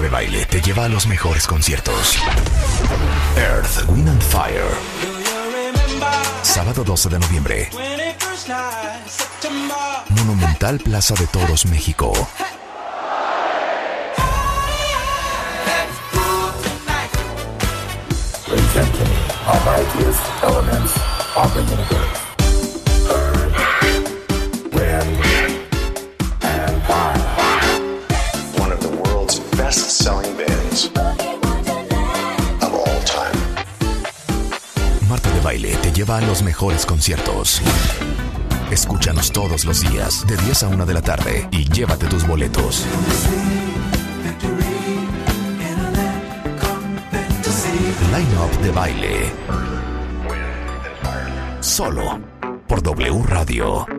De Baile te lleva a los mejores conciertos. Earth, Wind and Fire. Sábado 12 de noviembre. Monumental Plaza de Toros, México. Lleva a los mejores conciertos. Escúchanos todos los días, de 10 a 1 de la tarde, y llévate tus boletos. Line Up de Baile. Solo por W Radio.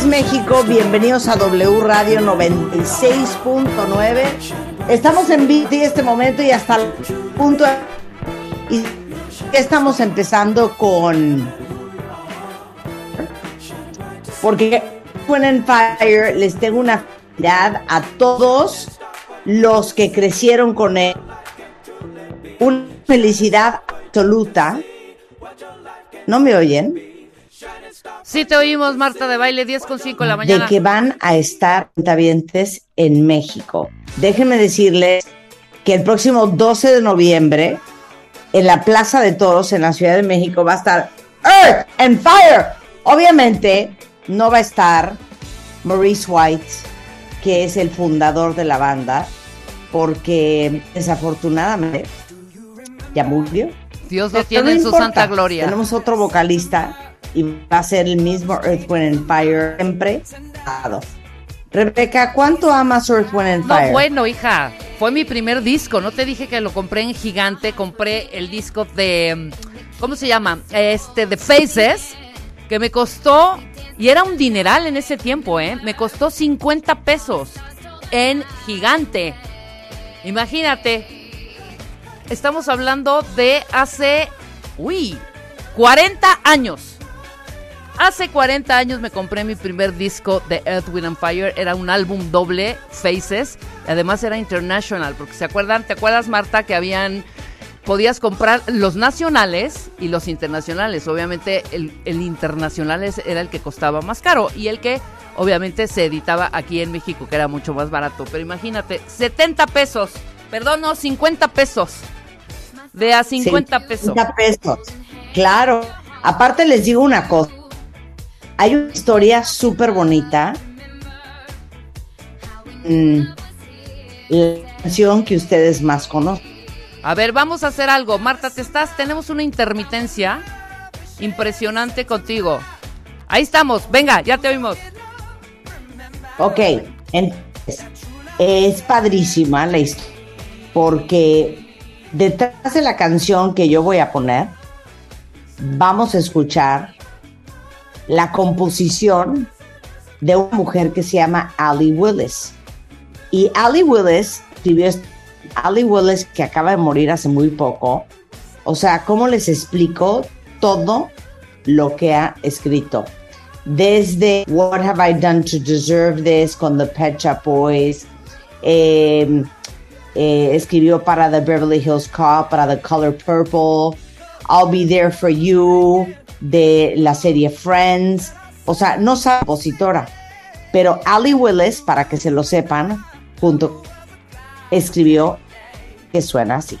México, bienvenidos a W Radio 96.9. Estamos en en este momento y hasta el punto y estamos empezando con porque and Fire les tengo una felicidad a todos los que crecieron con él. Una felicidad absoluta. ¿No me oyen? Sí, te oímos, Marta de baile, 10 con 5 de la mañana. de que van a estar cuentavientes en México. Déjenme decirles que el próximo 12 de noviembre, en la Plaza de Toros, en la Ciudad de México, va a estar Earth and Fire. Obviamente, no va a estar Maurice White, que es el fundador de la banda, porque desafortunadamente ya murió. Dios lo Pero tiene no en su santa gloria. Tenemos otro vocalista y va a ser el mismo Earth, Wind and Fire siempre. Rebeca, ¿cuánto amas Earth, Wind and No, Fire? bueno, hija, fue mi primer disco. No te dije que lo compré en Gigante. Compré el disco de. ¿Cómo se llama? Este, de Faces, que me costó. Y era un dineral en ese tiempo, ¿eh? Me costó 50 pesos en Gigante. Imagínate. Estamos hablando de hace. Uy, 40 años. Hace 40 años me compré mi primer disco de Earth, Wind and Fire. Era un álbum doble, Faces. Además era international, porque se acuerdan, ¿te acuerdas, Marta, que habían podías comprar los nacionales y los internacionales. Obviamente el, el internacional era el que costaba más caro y el que obviamente se editaba aquí en México, que era mucho más barato. Pero imagínate, 70 pesos, perdón, no, 50 pesos. De a 50 pesos. 50 pesos. Claro. Aparte les digo una cosa. Hay una historia súper bonita. Mm, la canción que ustedes más conocen. A ver, vamos a hacer algo. Marta, ¿te estás? Tenemos una intermitencia impresionante contigo. Ahí estamos. Venga, ya te oímos. Ok, entonces, es padrísima la historia, porque detrás de la canción que yo voy a poner, vamos a escuchar la composición de una mujer que se llama Ali Willis. Y Ali Willis escribió Ali Willis, que acaba de morir hace muy poco. O sea, ¿cómo les explico todo lo que ha escrito? Desde What Have I Done to Deserve This con The Pet Shop Boys. eh, eh, escribió para The Beverly Hills Cop, para The Color Purple. I'll Be There for You, de la serie Friends. O sea, no es compositora. Pero Ali Willis, para que se lo sepan, junto escribió que suena así.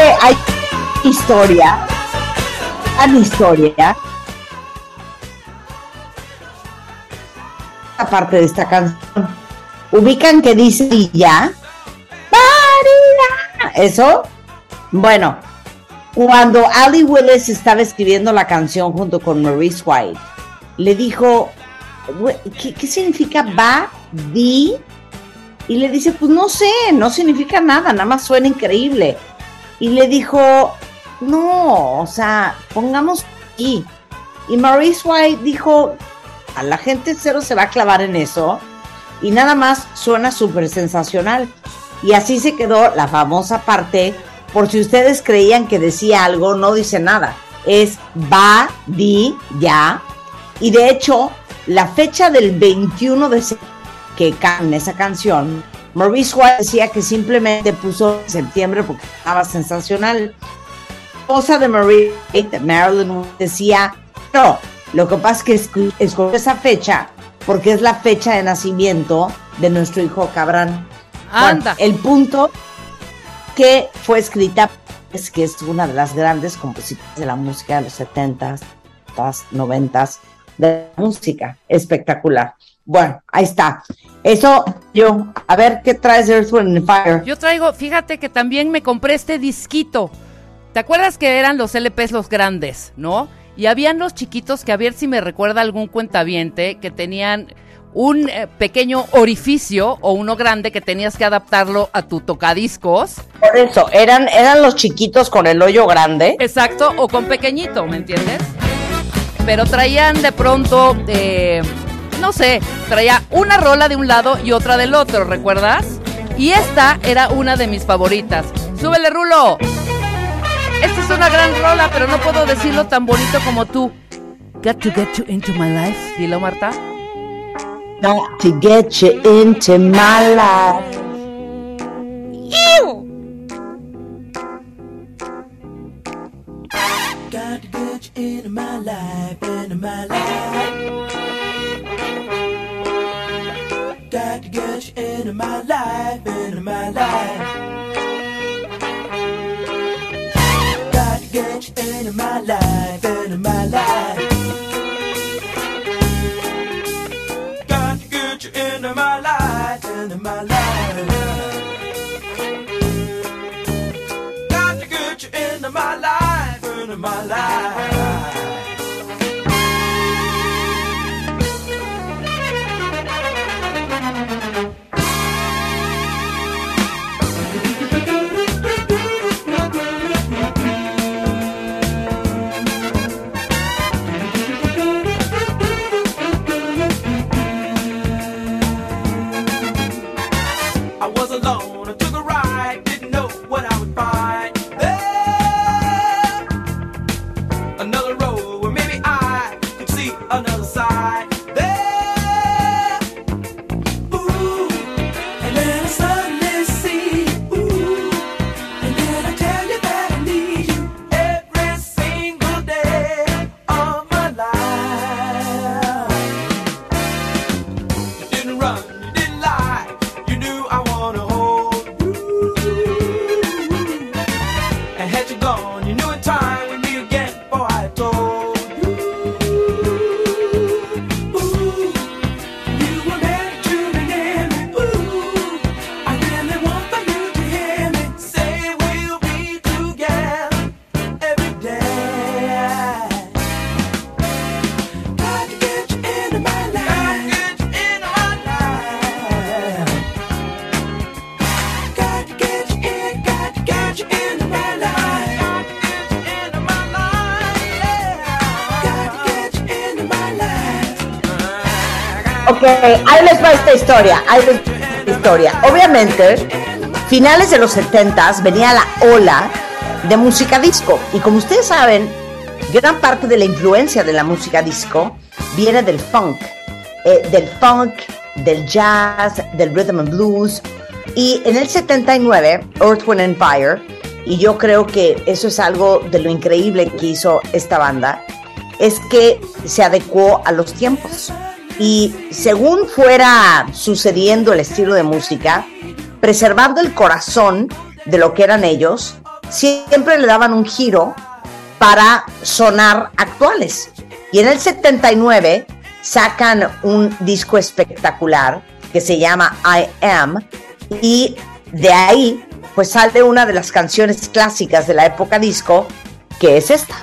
Hay historia, hay historia. Aparte de esta canción, ubican que dice y ya. Eso. Bueno, cuando Ali Willis estaba escribiendo la canción junto con Maurice White, le dijo, "Güey, ¿qué, qué significa va, di? Y le dice, pues no sé, no significa nada, nada más suena increíble. Y le dijo, no, o sea, pongamos aquí. Y Maurice White dijo, a la gente cero se va a clavar en eso. Y nada más suena súper sensacional. Y así se quedó la famosa parte, por si ustedes creían que decía algo, no dice nada. Es va, di, ya. Y de hecho, la fecha del 21 de septiembre que can esa canción, Maurice White decía que simplemente puso en septiembre porque estaba sensacional. Esposa de Maurice, de Marilyn White, decía, no, lo que pasa es que escogió esa fecha porque es la fecha de nacimiento de nuestro hijo Cabrán. Bueno, Anda. el punto que fue escrita es que es una de las grandes compositoras de la música de los 70s, 90s, de la música. Espectacular. Bueno, ahí está. Eso yo, a ver qué traes Earth, Wind Fire. Yo traigo, fíjate que también me compré este disquito. ¿Te acuerdas que eran los LPs los grandes, no? Y habían los chiquitos que a ver si me recuerda algún cuentaviente que tenían un eh, pequeño orificio o uno grande que tenías que adaptarlo a tu tocadiscos. Por eso, eran, eran los chiquitos con el hoyo grande. Exacto, o con pequeñito, ¿me entiendes? Pero traían de pronto, eh, no sé, traía una rola de un lado y otra del otro, ¿recuerdas? Y esta era una de mis favoritas. ¡Súbele, Rulo! Esta es una gran rola, pero no puedo decirlo tan bonito como tú. Got to get you into my life. Dilo, Marta. Got to get you into my life. Got to get you into my life, into my life. Into my life, into my life. Got to get you into my life, into my life. Got to get you into my life, into my life. Got to get you into my life, into my life. Va esta historia. Ahí va esta historia. Obviamente, finales de los 70 venía la ola de música disco. Y como ustedes saben, gran parte de la influencia de la música disco viene del funk. eh, del funk, del jazz, del rhythm and blues. Y en el 79, Earth, Wind and Fire, y yo creo que eso es algo de lo increíble que hizo esta banda, es que se adecuó a los tiempos. Y según fuera sucediendo el estilo de música, preservando el corazón de lo que eran ellos, siempre le daban un giro para sonar actuales. Y en el 79 sacan un disco espectacular que se llama I Am y de ahí pues sale una de las canciones clásicas de la época disco que es esta.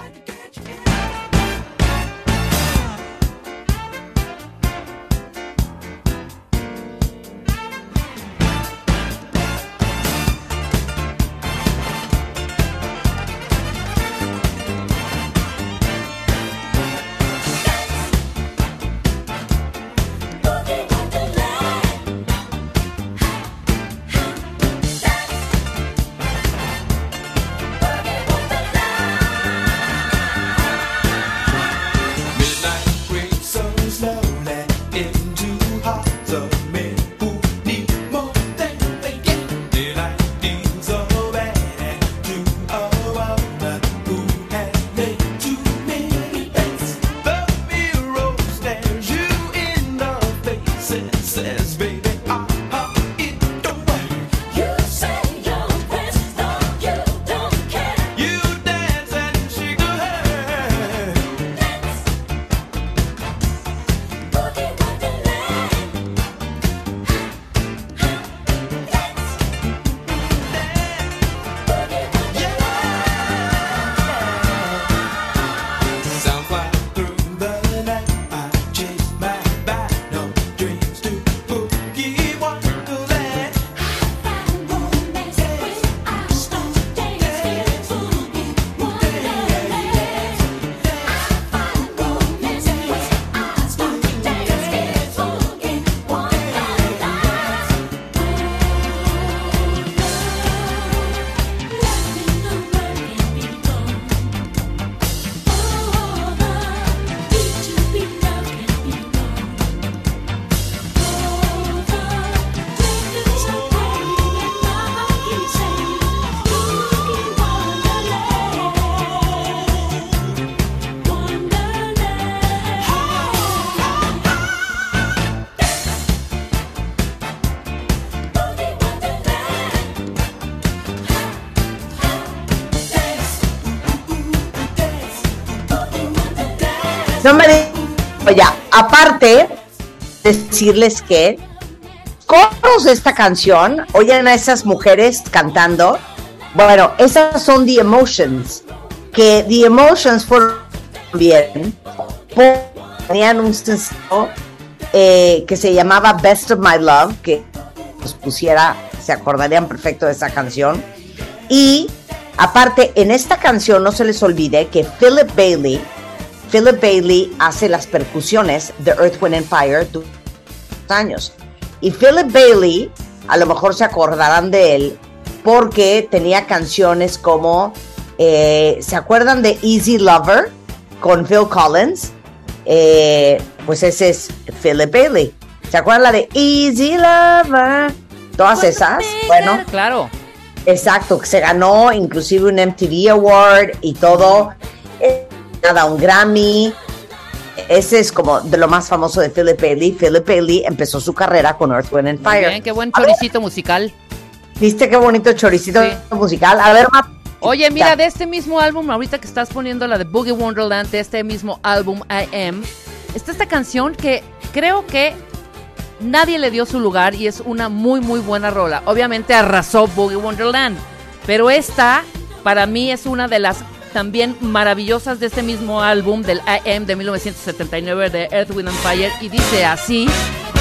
Aparte, decirles que coros de esta canción, oyen a esas mujeres cantando. Bueno, esas son The Emotions. Que The Emotions fueron bien. Tenían un sencillo eh, que se llamaba Best of My Love, que nos pusiera, se acordarían perfecto de esa canción. Y aparte, en esta canción no se les olvide que Philip Bailey, Philip Bailey hace las percusiones de Earth, Wind and Fire durante años. Y Philip Bailey, a lo mejor se acordarán de él, porque tenía canciones como, eh, ¿se acuerdan de Easy Lover con Phil Collins? Eh, pues ese es Philip Bailey. ¿Se acuerdan la de Easy Lover? Todas esas. Bueno, Claro. Exacto, que se ganó inclusive un MTV Award y todo. Eh, Nada, un Grammy. Ese es como de lo más famoso de Philip Bailey. Philip Bailey empezó su carrera con Earth, Wind and Muy Fire. bien, qué buen A ver, choricito musical. ¿Viste qué bonito choricito Sí. musical? A ver, Ma- Oye, mira, de este mismo álbum, ahorita que estás poniendo la de Boogie Wonderland, de este mismo álbum I Am, está esta canción que creo que nadie le dio su lugar y es una muy, muy buena rola. Obviamente arrasó Boogie Wonderland, pero esta para mí es una de las también maravillosas de este mismo álbum del Am de 1979 de Earth, Wind and Fire y dice así,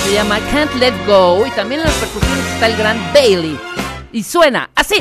se llama Can't Let Go y también en las percusiones está el gran Bailey y suena así.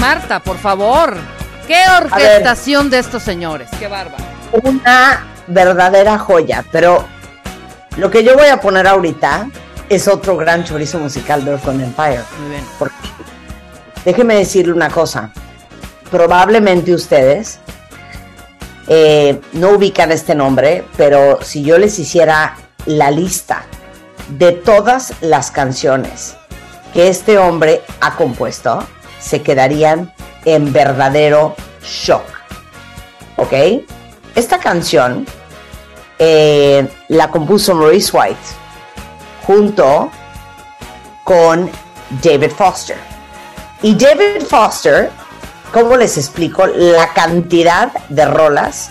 Marta, por favor. Qué orquestación de estos señores. Qué bárbaro. una verdadera joya, pero lo que yo voy a poner ahorita es otro gran chorizo musical de Earth, Wind and Fire. Muy bien. Porque, déjeme decirle una cosa. Probablemente ustedes eh, no ubican este nombre, pero si yo les hiciera la lista de todas las canciones que este hombre ha compuesto, se quedarían en verdadero shock. ¿Ok? Esta canción eh, la compuso Maurice White junto con David Foster. Y David Foster, ¿cómo les explico la cantidad de rolas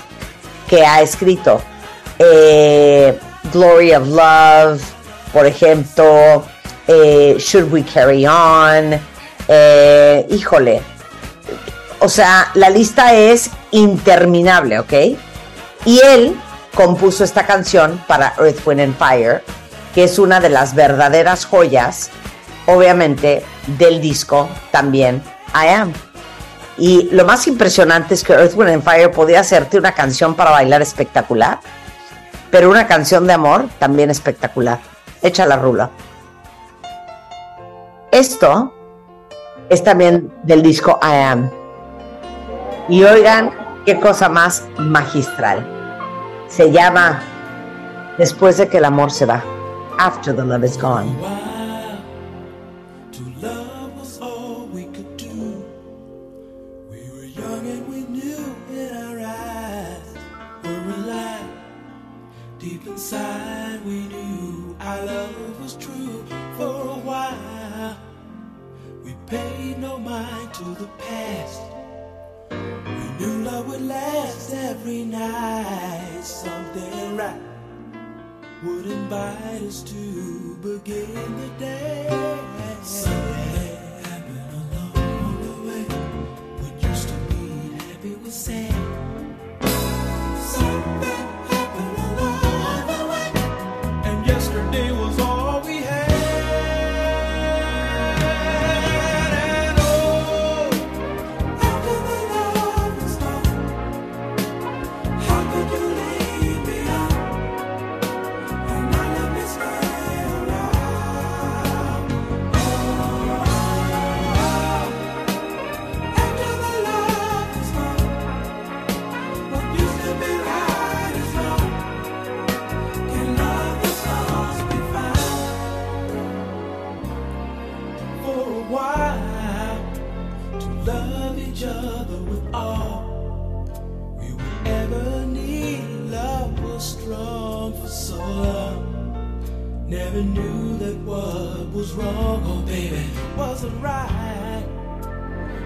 que ha escrito? Eh, Glory of Love, por ejemplo, eh, Should We Carry On, eh, híjole, o sea, la lista es interminable, ¿ok? Y él compuso esta canción para Earth, Wind and Fire, que es una de las verdaderas joyas, obviamente, del disco también I Am. Y lo más impresionante es que Earth, Wind and Fire podía hacerte una canción para bailar espectacular, pero una canción de amor también espectacular. Echa la rula. Esto es también del disco I Am. Y oigan qué cosa más magistral. Se llama Después de que el amor se va. After the love is gone. Last every night. Something right would invite us to begin the day. Something happened along the way. What used to be happy was sad. Something Never knew that what was wrong, oh wasn't right.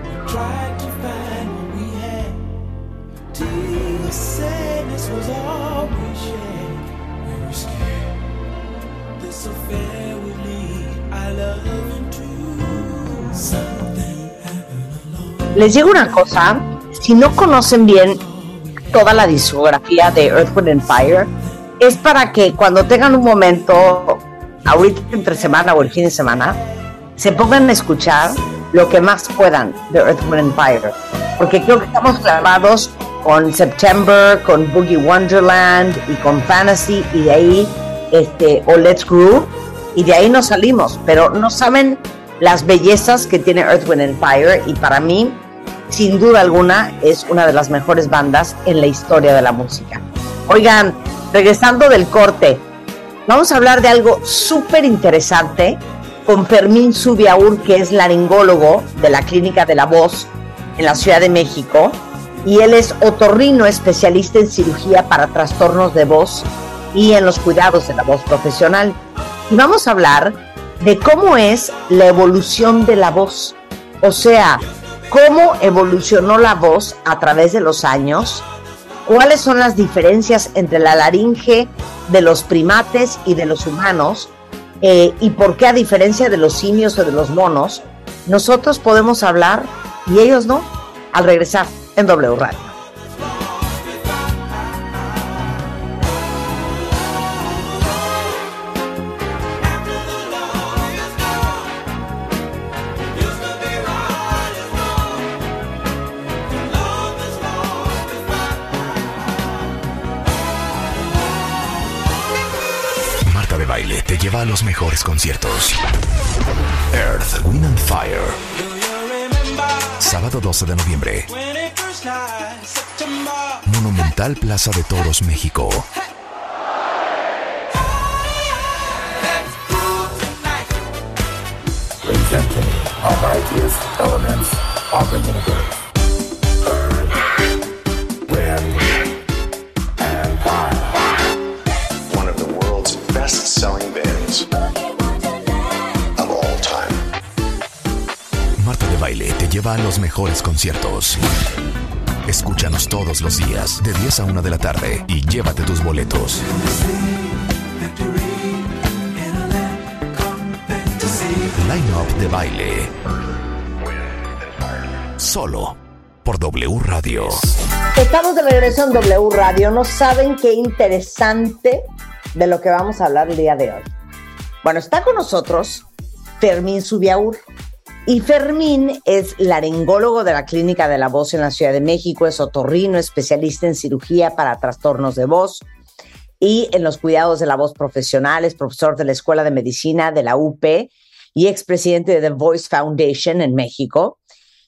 We tried to find what we had. This affair love. Les digo una cosa, si no conocen bien toda la discografía de Earth, and Fire, es para que cuando tengan un momento, ahorita entre semana o el fin de semana, se pongan a escuchar lo que más puedan de Earth, Wind Fire. Porque creo que estamos clavados con September, con Boogie Wonderland y con Fantasy y de ahí, este, o Let's Groove, y de ahí nos salimos. Pero no saben las bellezas que tiene Earth, Wind and Fire y para mí sin duda alguna es una de las mejores bandas en la historia de la música. Oigan, regresando del corte, vamos a hablar de algo súper interesante. Con Fermín Subiaur, que es laringólogo de la Clínica de la Voz en la Ciudad de México, y él es otorrino especialista en cirugía para trastornos de voz y en los cuidados de la voz profesional. Y vamos a hablar de cómo es la evolución de la voz, o sea, cómo evolucionó la voz a través de los años, cuáles son las diferencias entre la laringe de los primates y de los humanos, eh, y por qué a diferencia de los simios o de los monos, nosotros podemos hablar y ellos no, al regresar en W Radio. A los mejores conciertos. Earth, Wind and Fire. Sábado 12 de noviembre. Monumental Plaza de Toros, México. presenting our mightiest elements of lleva a los mejores conciertos. Escúchanos todos los días, de 10 a 1 de la tarde, y llévate tus boletos. Line Up de Baile. Solo por W Radio. Estamos de regreso en W Radio. No saben qué interesante de lo que vamos a hablar el día de hoy. Bueno, está con nosotros Fermín Subiaur. Y Fermín es laringólogo de la Clínica de la Voz en la Ciudad de México, es otorrino, especialista en cirugía para trastornos de voz y en los cuidados de la voz profesional, es profesor de la Escuela de Medicina de la UP y expresidente de The Voice Foundation en México.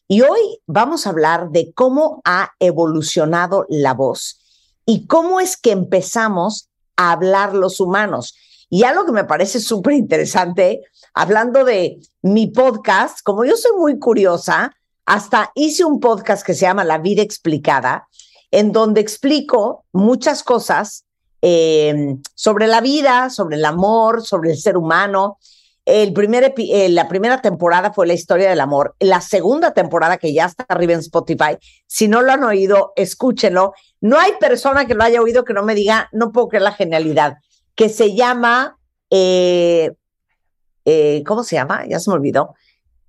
Y hoy vamos a hablar de cómo ha evolucionado la voz y cómo es que empezamos a hablar los humanos. Y algo que me parece súper interesante, hablando de mi podcast, como yo soy muy curiosa, hasta hice un podcast que se llama La vida explicada, en donde explico muchas cosas eh, sobre la vida, sobre el amor, sobre el ser humano. El primer eh, la primera temporada fue la historia del amor. La segunda temporada, que ya está arriba en Spotify, si no lo han oído, escúchenlo. No hay persona que lo haya oído que no me diga, no puedo creer la genialidad, que se llama, eh, eh, ¿cómo se llama? Ya se me olvidó.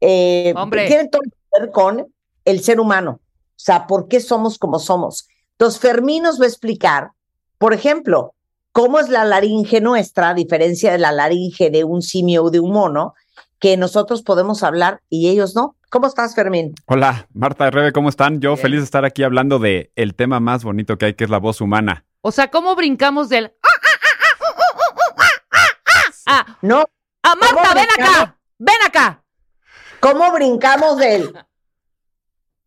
Eh, Hombre. Tiene todo que ver con el ser humano. O sea, ¿por qué somos como somos? Entonces, Fermín nos va a explicar, por ejemplo, cómo es la laringe nuestra, a diferencia de la laringe de un simio o de un mono, que nosotros podemos hablar y ellos no. ¿Cómo estás, Fermín? Hola, Marta y Rebe, ¿cómo están? Yo Bien. feliz de estar aquí hablando de el tema más bonito que hay, que es la voz humana. O sea, ¿cómo brincamos del... Ah, No, ah, Marta, ¿Cómo ven acá, ven acá. ¿cómo brincamos.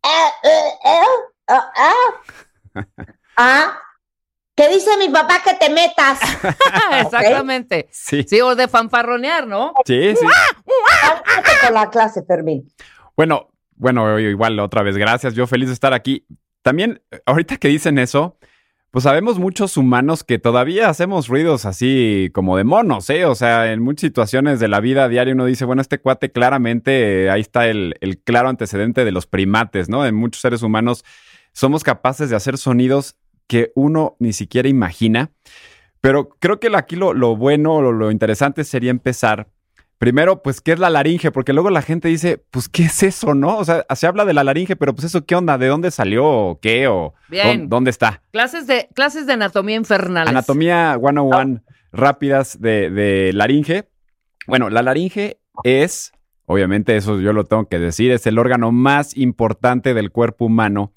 Ah, eh, eh, ah, ah. Ah, ¿qué dice mi papá que te metas? Exactamente. Sí, Sí, o de fanfarronear, ¿no? sí, sí. Ándate con la clase, Fermín. Bueno, bueno, igual otra vez, gracias. Yo feliz de estar aquí. También, ahorita que dicen eso, pues sabemos muchos humanos que todavía hacemos ruidos así como de monos, ¿eh? O sea, en muchas situaciones de la vida diaria uno dice, bueno, este cuate claramente, eh, ahí está el, el claro antecedente de los primates, ¿no? En muchos seres humanos somos capaces de hacer sonidos que uno ni siquiera imagina. Pero creo que aquí lo, lo bueno, lo, lo interesante sería empezar Primero, pues, ¿qué es la laringe? Porque luego la gente dice, pues, ¿qué es eso, no? O sea, se habla de la laringe, pero pues eso, ¿qué onda? ¿De dónde salió? ¿O qué? ¿O Bien. dónde está? Clases de, clases de anatomía infernales. Anatomía 101 rápidas de, de laringe. Bueno, la laringe es, obviamente eso yo lo tengo que decir, es el órgano más importante del cuerpo humano.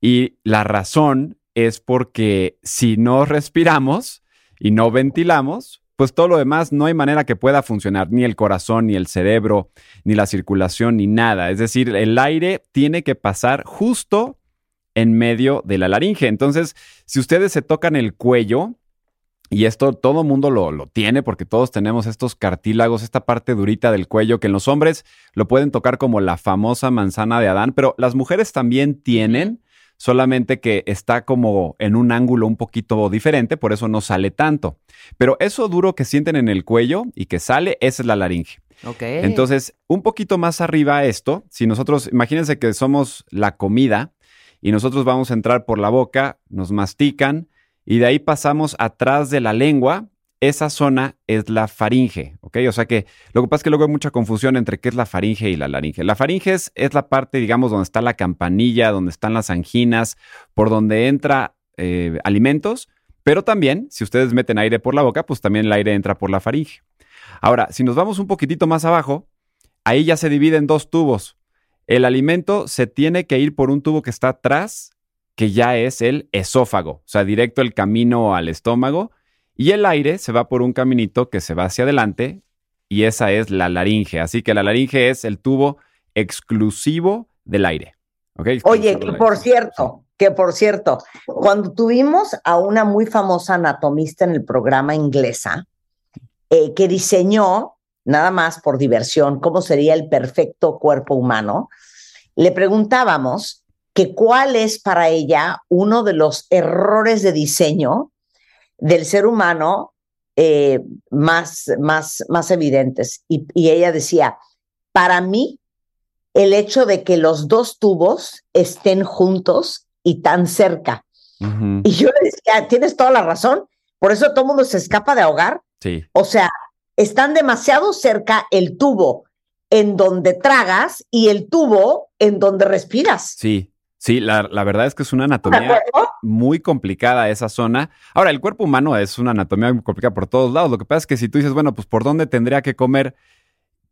Y la razón es porque si no respiramos y no ventilamos, pues todo lo demás no hay manera que pueda funcionar, ni el corazón, ni el cerebro, ni la circulación, ni nada. Es decir, el aire tiene que pasar justo en medio de la laringe. Entonces, si ustedes se tocan el cuello, y esto todo mundo lo, lo tiene porque todos tenemos estos cartílagos, esta parte durita del cuello que en los hombres lo pueden tocar como la famosa manzana de Adán, pero las mujeres también tienen, solamente que está como en un ángulo un poquito diferente, por eso no sale tanto. Pero eso duro que sienten en el cuello y que sale, esa es la laringe. Entonces, un poquito más arriba esto, si nosotros, imagínense que somos la comida y nosotros vamos a entrar por la boca, nos mastican y de ahí pasamos atrás de la lengua, esa zona es la faringe, ¿ok? O sea que lo que pasa es que luego hay mucha confusión entre qué es la faringe y la laringe. La faringe es, es la parte, digamos, donde está la campanilla, donde están las anginas, por donde entra eh, alimentos, pero también, si ustedes meten aire por la boca, pues también el aire entra por la faringe. Ahora, si nos vamos un poquitito más abajo, ahí ya se divide en dos tubos. El alimento se tiene que ir por un tubo que está atrás, que ya es el esófago, o sea, directo el camino al estómago, y el aire se va por un caminito que se va hacia adelante, y esa es la laringe. Así que la laringe es el tubo exclusivo del aire. Oye, que por cierto, que por cierto, cuando tuvimos a una muy famosa anatomista en el programa inglesa, eh, que diseñó, nada más por diversión, cómo sería el perfecto cuerpo humano, le preguntábamos que cuál es para ella uno de los errores de diseño del ser humano eh, más, más, más evidentes. Y, y ella decía, para mí, el hecho de que los dos tubos estén juntos y tan cerca. Y yo le decía, tienes toda la razón, por eso todo el mundo se escapa de ahogar. Sí. O sea, están demasiado cerca el tubo en donde tragas y el tubo en donde respiras. Sí, sí, la, la verdad es que es una ¿De anatomía muy complicada esa zona. Ahora, el cuerpo humano es una anatomía muy complicada por todos lados. Lo que pasa es que si tú dices, bueno, pues por dónde tendría que comer,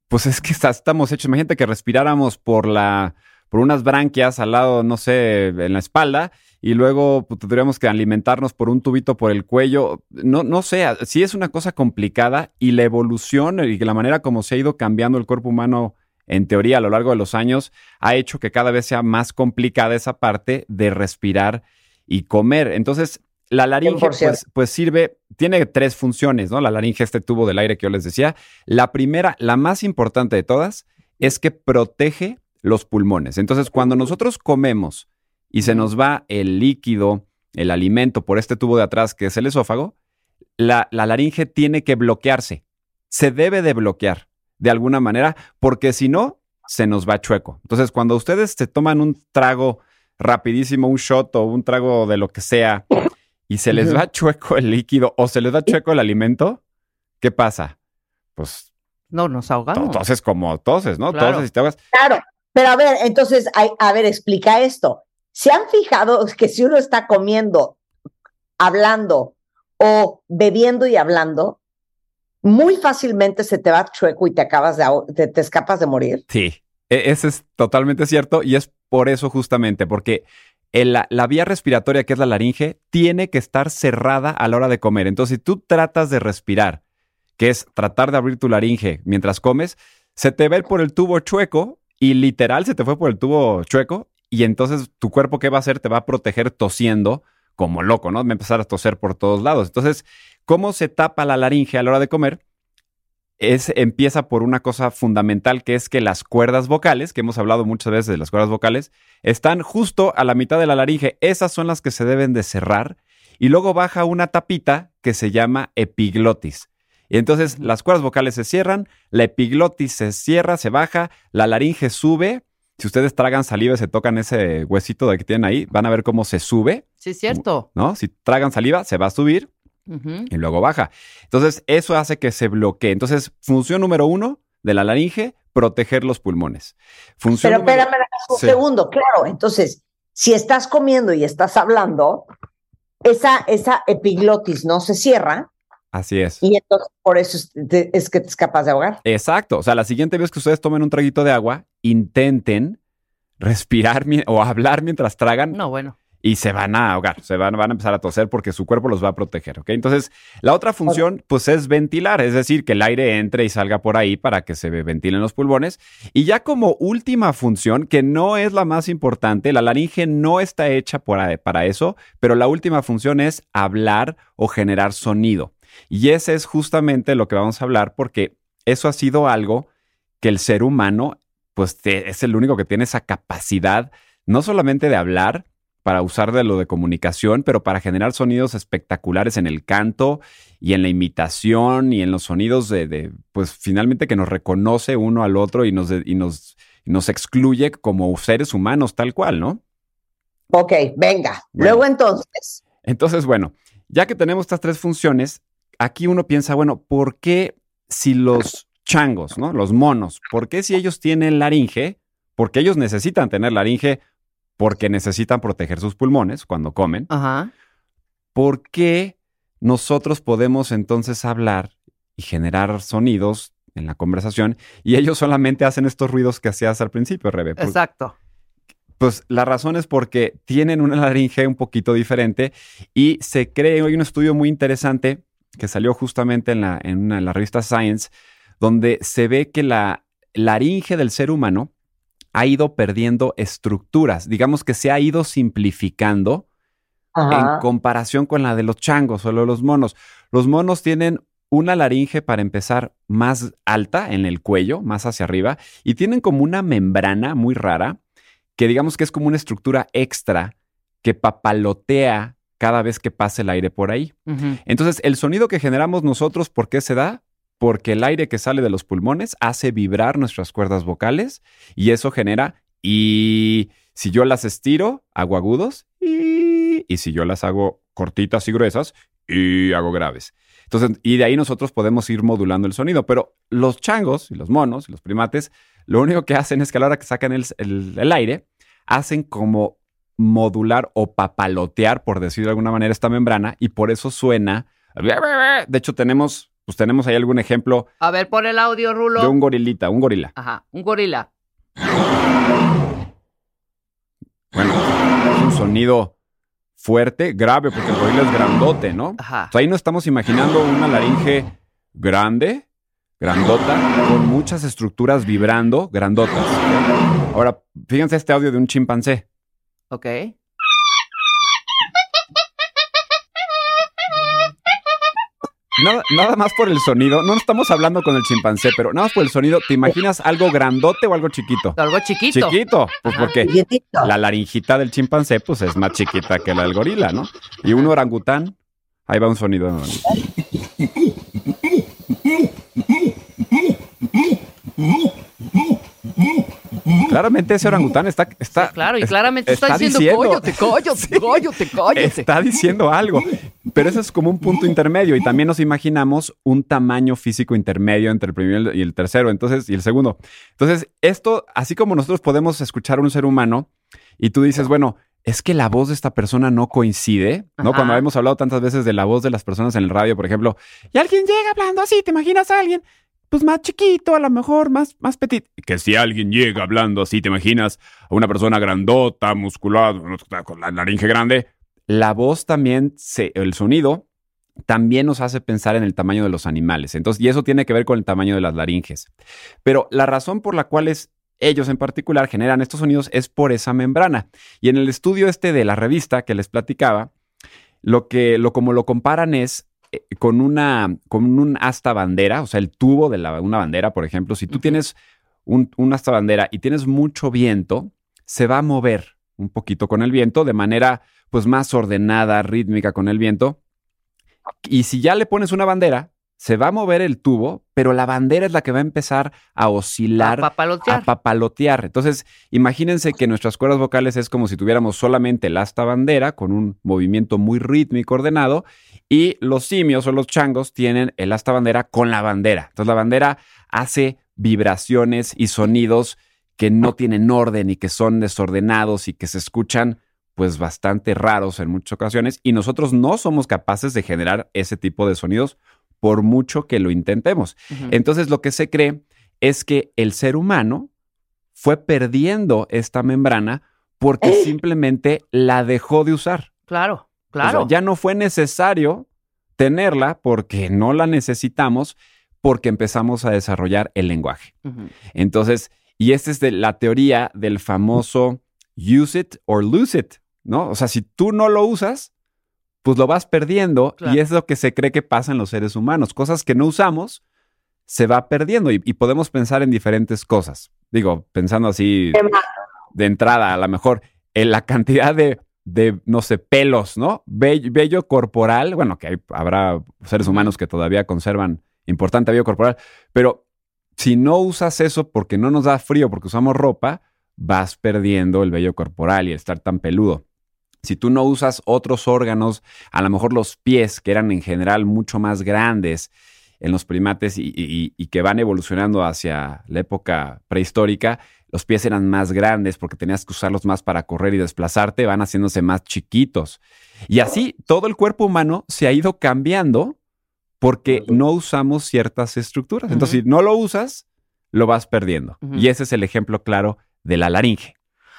pues es que estamos hechos. Imagínate que respiráramos por la, por unas branquias al lado, no sé, en la espalda, y luego pues, tendríamos que alimentarnos por un tubito por el cuello. No, no sé, sí es una cosa complicada y la evolución y la manera como se ha ido cambiando el cuerpo humano en teoría a lo largo de los años ha hecho que cada vez sea más complicada esa parte de respirar y comer. Entonces, la laringe 100%. pues, pues sirve, tiene tres funciones, ¿no? La laringe, este tubo del aire que yo les decía. La primera, la más importante de todas, es que protege los pulmones. Entonces, cuando nosotros comemos y se nos va el líquido el alimento por este tubo de atrás que es el esófago, la, la laringe tiene que bloquearse. Se debe de bloquear de alguna manera, porque si no, se nos va chueco. Entonces, cuando ustedes se toman un trago rapidísimo, un shot o un trago de lo que sea, y se les va chueco el líquido o se les va chueco el alimento, ¿qué pasa? Pues No, nos ahogamos. toses como toses, ¿no? Claro. Toses y te ahogas. Claro, pero a ver, entonces, ay, a ver, explica esto. ¿Se han fijado que si uno está comiendo, hablando o bebiendo y hablando, muy fácilmente se te va chueco y te acabas de te, te escapas de morir? Sí, e- eso es totalmente cierto y es por eso justamente, porque la, la vía respiratoria, que es la laringe, tiene que estar cerrada a la hora de comer. Entonces, si tú tratas de respirar, que es tratar de abrir tu laringe mientras comes, se te ve por el tubo chueco y literal se te fue por el tubo chueco y entonces tu cuerpo, ¿qué va a hacer? Te va a proteger tosiendo como loco, ¿no? A empezar a toser por todos lados. Entonces, ¿cómo se tapa la laringe a la hora de comer? es, empieza por una cosa fundamental que es que las cuerdas vocales, que hemos hablado muchas veces de las cuerdas vocales, están justo a la mitad de la laringe. Esas son las que se deben de cerrar. Y luego baja una tapita que se llama epiglotis. Y entonces las cuerdas vocales se cierran, la epiglotis se cierra, se baja, la laringe sube. Si ustedes tragan saliva y se tocan ese huesito de que tienen ahí, van a ver cómo se sube, Sí, es cierto. ¿no? Si tragan saliva, se va a subir Y luego baja. Entonces, eso hace que se bloquee. Entonces, función número uno de la laringe, proteger los pulmones. Función Pero número- espérame un Sí. segundo, claro. Entonces, si estás comiendo y estás hablando, esa, esa epiglotis no se cierra Así es. y entonces por eso es, te- es que te escapas de ahogar. Exacto. O sea, la siguiente vez que ustedes tomen un traguito de agua, intenten respirar o hablar mientras tragan No, bueno. Y se van a ahogar, se van, van a empezar a toser porque su cuerpo los va a proteger, ¿ok? Entonces, la otra función, pues, es ventilar, es decir, que el aire entre y salga por ahí para que se ventilen los pulmones. Y ya como última función, que no es la más importante, la laringe no está hecha por- para eso, pero la última función es hablar o generar sonido. Y ese es justamente lo que vamos a hablar porque eso ha sido algo que el ser humano, pues, te- es el único que tiene esa capacidad, no solamente de hablar, para usar de lo de comunicación, pero para generar sonidos espectaculares en el canto y en la imitación y en los sonidos de, de, pues finalmente que nos reconoce uno al otro y nos, y nos, y nos excluye como seres humanos tal cual, ¿no? Ok, venga. Bueno. Luego entonces, Entonces, bueno, ya que tenemos estas tres funciones, aquí uno piensa, bueno, ¿por qué si los changos, ¿no? Los monos, ¿por qué si ellos tienen laringe? Porque ellos necesitan tener laringe porque necesitan proteger sus pulmones cuando comen. Ajá. ¿por qué nosotros podemos entonces hablar y generar sonidos en la conversación y ellos solamente hacen estos ruidos que hacías al principio, Rebe? Exacto. pues la razón es porque tienen una laringe un poquito diferente y se cree, hay un estudio muy interesante que salió justamente en la, en una- en la revista Science, donde se ve que la laringe del ser humano ha ido perdiendo estructuras, digamos que se ha ido simplificando en comparación con la de los changos o los monos. Los monos tienen una laringe para empezar más alta en el cuello, más hacia arriba, y tienen como una membrana muy rara, que digamos que es como una estructura extra que papalotea cada vez que pase el aire por ahí. Entonces, el sonido que generamos nosotros, ¿por qué se da? Porque el aire que sale de los pulmones hace vibrar nuestras cuerdas vocales y eso genera y si yo las estiro, hago agudos y, y si yo las hago cortitas y gruesas y hago graves. Entonces, y de ahí nosotros podemos ir modulando el sonido, pero los changos y los monos y los primates, lo único que hacen es que a la hora que sacan el, el- el aire, hacen como modular o papalotear, por decir de alguna manera, esta membrana y por eso suena. De hecho, tenemos, pues tenemos ahí algún ejemplo A ver, pon el audio, Rulo. de un gorilita, un gorila. Ajá, un gorila. Bueno, es un sonido fuerte, grave, porque el gorila es grandote, ¿no? Ajá. O sea, ahí no estamos imaginando una laringe grande, grandota, con muchas estructuras vibrando, grandotas. Ahora, fíjense este audio de un chimpancé. Ok. Nada, nada más por el sonido, no estamos hablando con el chimpancé, pero nada más por el sonido, ¿te imaginas algo grandote o algo chiquito? Algo chiquito. Chiquito, pues porque Chiquitito. la laringita del chimpancé pues es más chiquita que la del gorila, ¿no? Y un orangután, ahí va un sonido. Claramente ese orangután está, está Sí, claro, y claramente está, diciendo, cállate, cállate, cállate, cállate. Está diciendo algo. Pero eso es como un punto intermedio. Y también nos imaginamos un tamaño físico intermedio entre el primero y el tercero, entonces, y el segundo. Entonces, esto, así como nosotros podemos escuchar a un ser humano, y tú dices, bueno, es que la voz de esta persona no coincide, ¿no? Ajá. Cuando hemos hablado tantas veces de la voz de las personas en el radio, por ejemplo, y alguien llega hablando así, ¿te imaginas a alguien? Pues más chiquito, a lo mejor, más, más petit. Que si alguien llega hablando así, ¿te imaginas a una persona grandota, musculada, con la laringe grande? La voz también, el sonido, también nos hace pensar en el tamaño de los animales. Entonces, y eso tiene que ver con el tamaño de las laringes. Pero la razón por la cual es ellos en particular generan estos sonidos es por esa membrana. Y en el estudio este de la revista que les platicaba, lo que lo como lo comparan es con una con un asta bandera, o sea, el tubo de la- una bandera, por ejemplo, si tú tienes un, un asta bandera y tienes mucho viento, se va a mover un poquito con el viento de manera pues más ordenada, rítmica con el viento. Y si ya le pones una bandera, se va a mover el tubo, pero la bandera es la que va a empezar a oscilar, A papalotear. a papalotear. Entonces, imagínense que nuestras cuerdas vocales es como si tuviéramos solamente el asta bandera con un movimiento muy rítmico ordenado y los simios o los changos tienen el asta bandera con la bandera. Entonces, la bandera hace vibraciones y sonidos que no tienen orden y que son desordenados y que se escuchan pues bastante raros en muchas ocasiones y nosotros no somos capaces de generar ese tipo de sonidos por mucho que lo intentemos. Entonces lo que se cree es que el ser humano fue perdiendo esta membrana porque simplemente la dejó de usar. Claro, O claro. sea, ya no fue necesario tenerla porque no la necesitamos porque empezamos a desarrollar el lenguaje. Entonces, y esta es de la teoría del famoso use it or lose it, ¿no? O sea, si tú no lo usas, pues lo vas perdiendo Claro. y es lo que se cree que pasa en los seres humanos. Cosas que no usamos, se va perdiendo y, y podemos pensar en diferentes cosas. Digo, pensando así de entrada, a lo mejor en la cantidad de, de, no sé, pelos, ¿no? Vello, vello corporal, bueno, que hay- habrá seres humanos que todavía conservan importante vello corporal, pero si no usas eso porque no nos da frío, porque usamos ropa, vas perdiendo el vello corporal y el estar tan peludo. Si tú no usas otros órganos, a lo mejor los pies, que eran en general mucho más grandes en los primates y, y- y que van evolucionando hacia la época prehistórica, los pies eran más grandes porque tenías que usarlos más para correr y desplazarte, van haciéndose más chiquitos. Y así todo el cuerpo humano se ha ido cambiando porque no usamos ciertas estructuras. Entonces, si no lo usas, lo vas perdiendo. Y ese es el ejemplo claro de la laringe.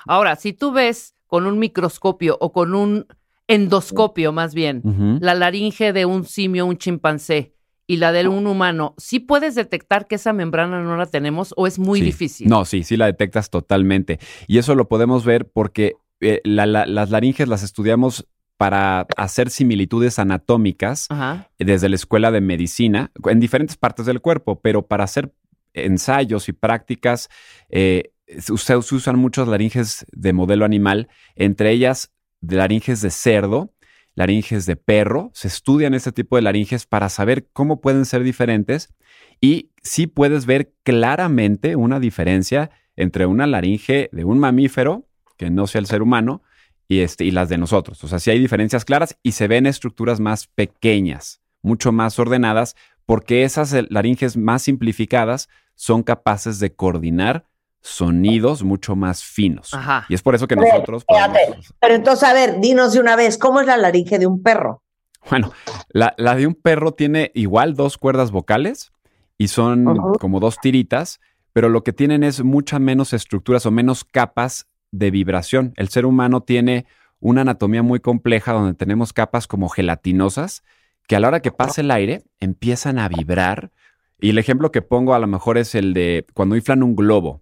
Ahora, si tú ves con un microscopio o con un endoscopio más bien, la laringe de un simio, un chimpancé y la de un humano, ¿sí puedes detectar que esa membrana no la tenemos o es muy Sí. difícil? No, sí, sí la detectas totalmente. Y eso lo podemos ver porque eh, la- la- las laringes las estudiamos para hacer similitudes anatómicas Ajá. desde la escuela de medicina en diferentes partes del cuerpo, pero para hacer ensayos y prácticas eh, usa- se usan muchos laringes de modelo animal, entre ellas laringes de cerdo, laringes de perro. Se estudian este tipo de laringes para saber cómo pueden ser diferentes y sí puedes ver claramente una diferencia entre una laringe de un mamífero, que no sea el ser humano, y, este, y las de nosotros. O sea, sí hay diferencias claras y se ven estructuras más pequeñas, mucho más ordenadas, porque esas eh, laringes más simplificadas son capaces de coordinar sonidos mucho más finos. Ajá. Y es por eso que nosotros espérate. podemos... Pero entonces, a ver, dinos de una vez, ¿cómo es la laringe de un perro? Bueno, la, la de un perro tiene igual dos cuerdas vocales y son como dos tiritas, pero lo que tienen es muchas menos estructuras o menos capas de vibración. El ser humano tiene una anatomía muy compleja donde tenemos capas como gelatinosas que a la hora que pasa el aire empiezan a vibrar. Y el ejemplo que pongo a lo mejor es el de cuando inflan un globo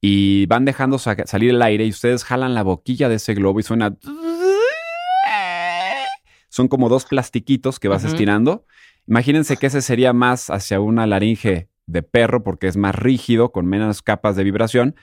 y van dejando sa- salir el aire y ustedes jalan la boquilla de ese globo y suena... Son como dos plastiquitos que vas estirando. Imagínense que ese sería más hacia una laringe de perro porque es más rígido, con menos capas de vibración,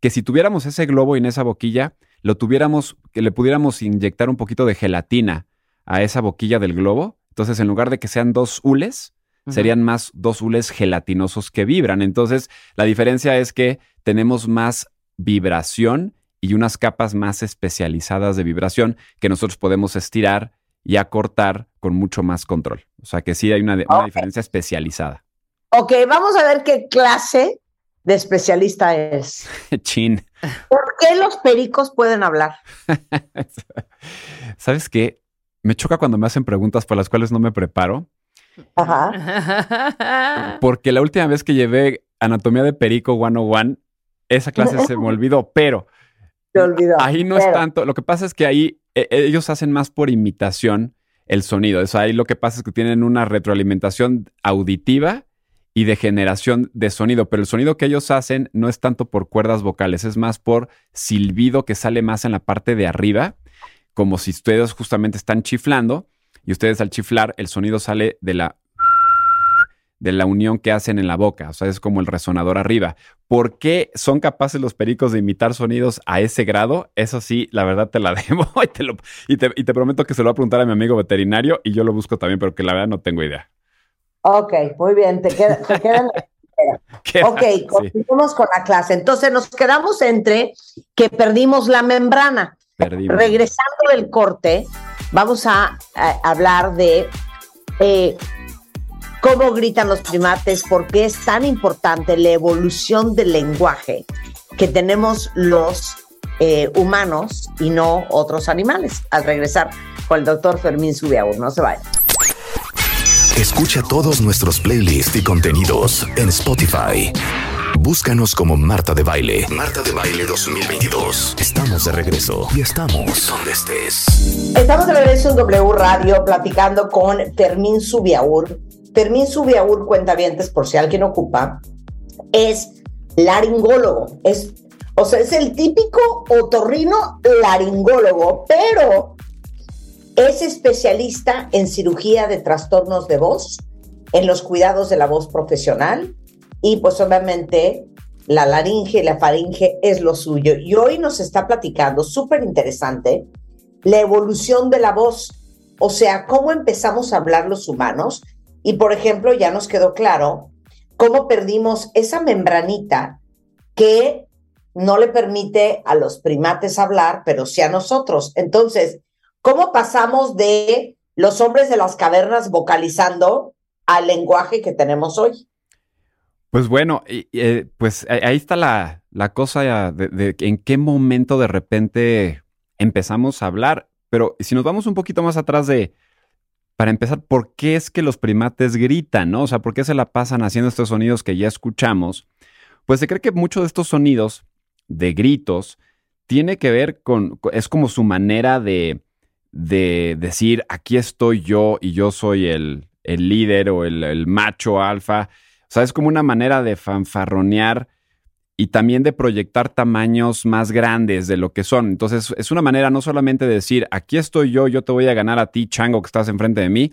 que si tuviéramos ese globo en esa boquilla, lo tuviéramos, que le pudiéramos inyectar un poquito de gelatina a esa boquilla del globo. Entonces, en lugar de que sean dos hules, serían más dos hules gelatinosos que vibran. Entonces, la diferencia es que tenemos más vibración y unas capas más especializadas de vibración que nosotros podemos estirar y acortar con mucho más control. O sea que sí hay una, una Ok. diferencia especializada. Ok, vamos a ver qué clase de especialista es. Chin. ¿Por qué los pericos pueden hablar? ¿Sabes qué? Me choca cuando me hacen preguntas por las cuales no me preparo, Ajá. porque la última vez que llevé Anatomía de Perico 101, esa clase se me olvidó, pero Se olvidó. ahí no es tanto. Lo que pasa es que ahí eh, ellos hacen más por imitación el sonido. Eso ahí lo que pasa es que tienen una retroalimentación auditiva y de generación de sonido, pero el sonido que ellos hacen no es tanto por cuerdas vocales, es más por silbido que sale más en la parte de arriba, como si ustedes justamente están chiflando y ustedes al chiflar el sonido sale de la de la unión que hacen en la boca, o sea, es como el resonador arriba. ¿Por qué son capaces los pericos de imitar sonidos a ese grado? Eso sí, la verdad te la debo y te, lo- y te- y te prometo que se lo voy a preguntar a mi amigo veterinario y yo lo busco también, pero que la verdad no tengo idea. Ok, muy bien, te queda, te quedan- ¿Qué Ok? Sí, continuamos con la clase. Entonces nos quedamos entre que perdimos la membrana. perdimos. Regresando del corte, vamos a, hablar de eh, cómo gritan los primates, por qué es tan importante la evolución del lenguaje que tenemos los eh, humanos y no otros animales. Al regresar con el doctor Fermín Subiaur, no se vaya. Escucha todos nuestros playlists y contenidos en Spotify. Búscanos como Marta de Baile. Marta de Baile 2022. Estamos de regreso y estamos donde estés. Estamos de regreso en W Radio platicando con Fermín Subiaur. Fermín Subiaur, cuentavientes, por si alguien ocupa, es laringólogo. Es, o sea, es el típico otorrino laringólogo, pero es especialista en cirugía de trastornos de voz, en los cuidados de la voz profesional y pues obviamente la laringe y la faringe es lo suyo. Y hoy nos está platicando, súper interesante, la evolución de la voz, o sea, cómo empezamos a hablar los humanos. Y por ejemplo, ya nos quedó claro cómo perdimos esa membranita que no le permite a los primates hablar, pero sí a nosotros. Entonces, ¿cómo pasamos de los hombres de las cavernas vocalizando al lenguaje que tenemos hoy? Pues bueno, eh, pues ahí está la, la cosa de, de en qué momento de repente empezamos a hablar. Pero si nos vamos un poquito más atrás de, para empezar, ¿por qué es que los primates gritan, no? O sea, ¿por qué se la pasan haciendo estos sonidos que ya escuchamos? Pues se cree que muchos de estos sonidos de gritos tiene que ver con, co- es como su manera de, de decir, aquí estoy yo y yo soy el, el líder o el, el macho alfa. O sea, es como una manera de fanfarronear y también de proyectar tamaños más grandes de lo que son. Entonces, es una manera no solamente de decir, aquí estoy yo, yo te voy a ganar a ti, chango, que estás enfrente de mí,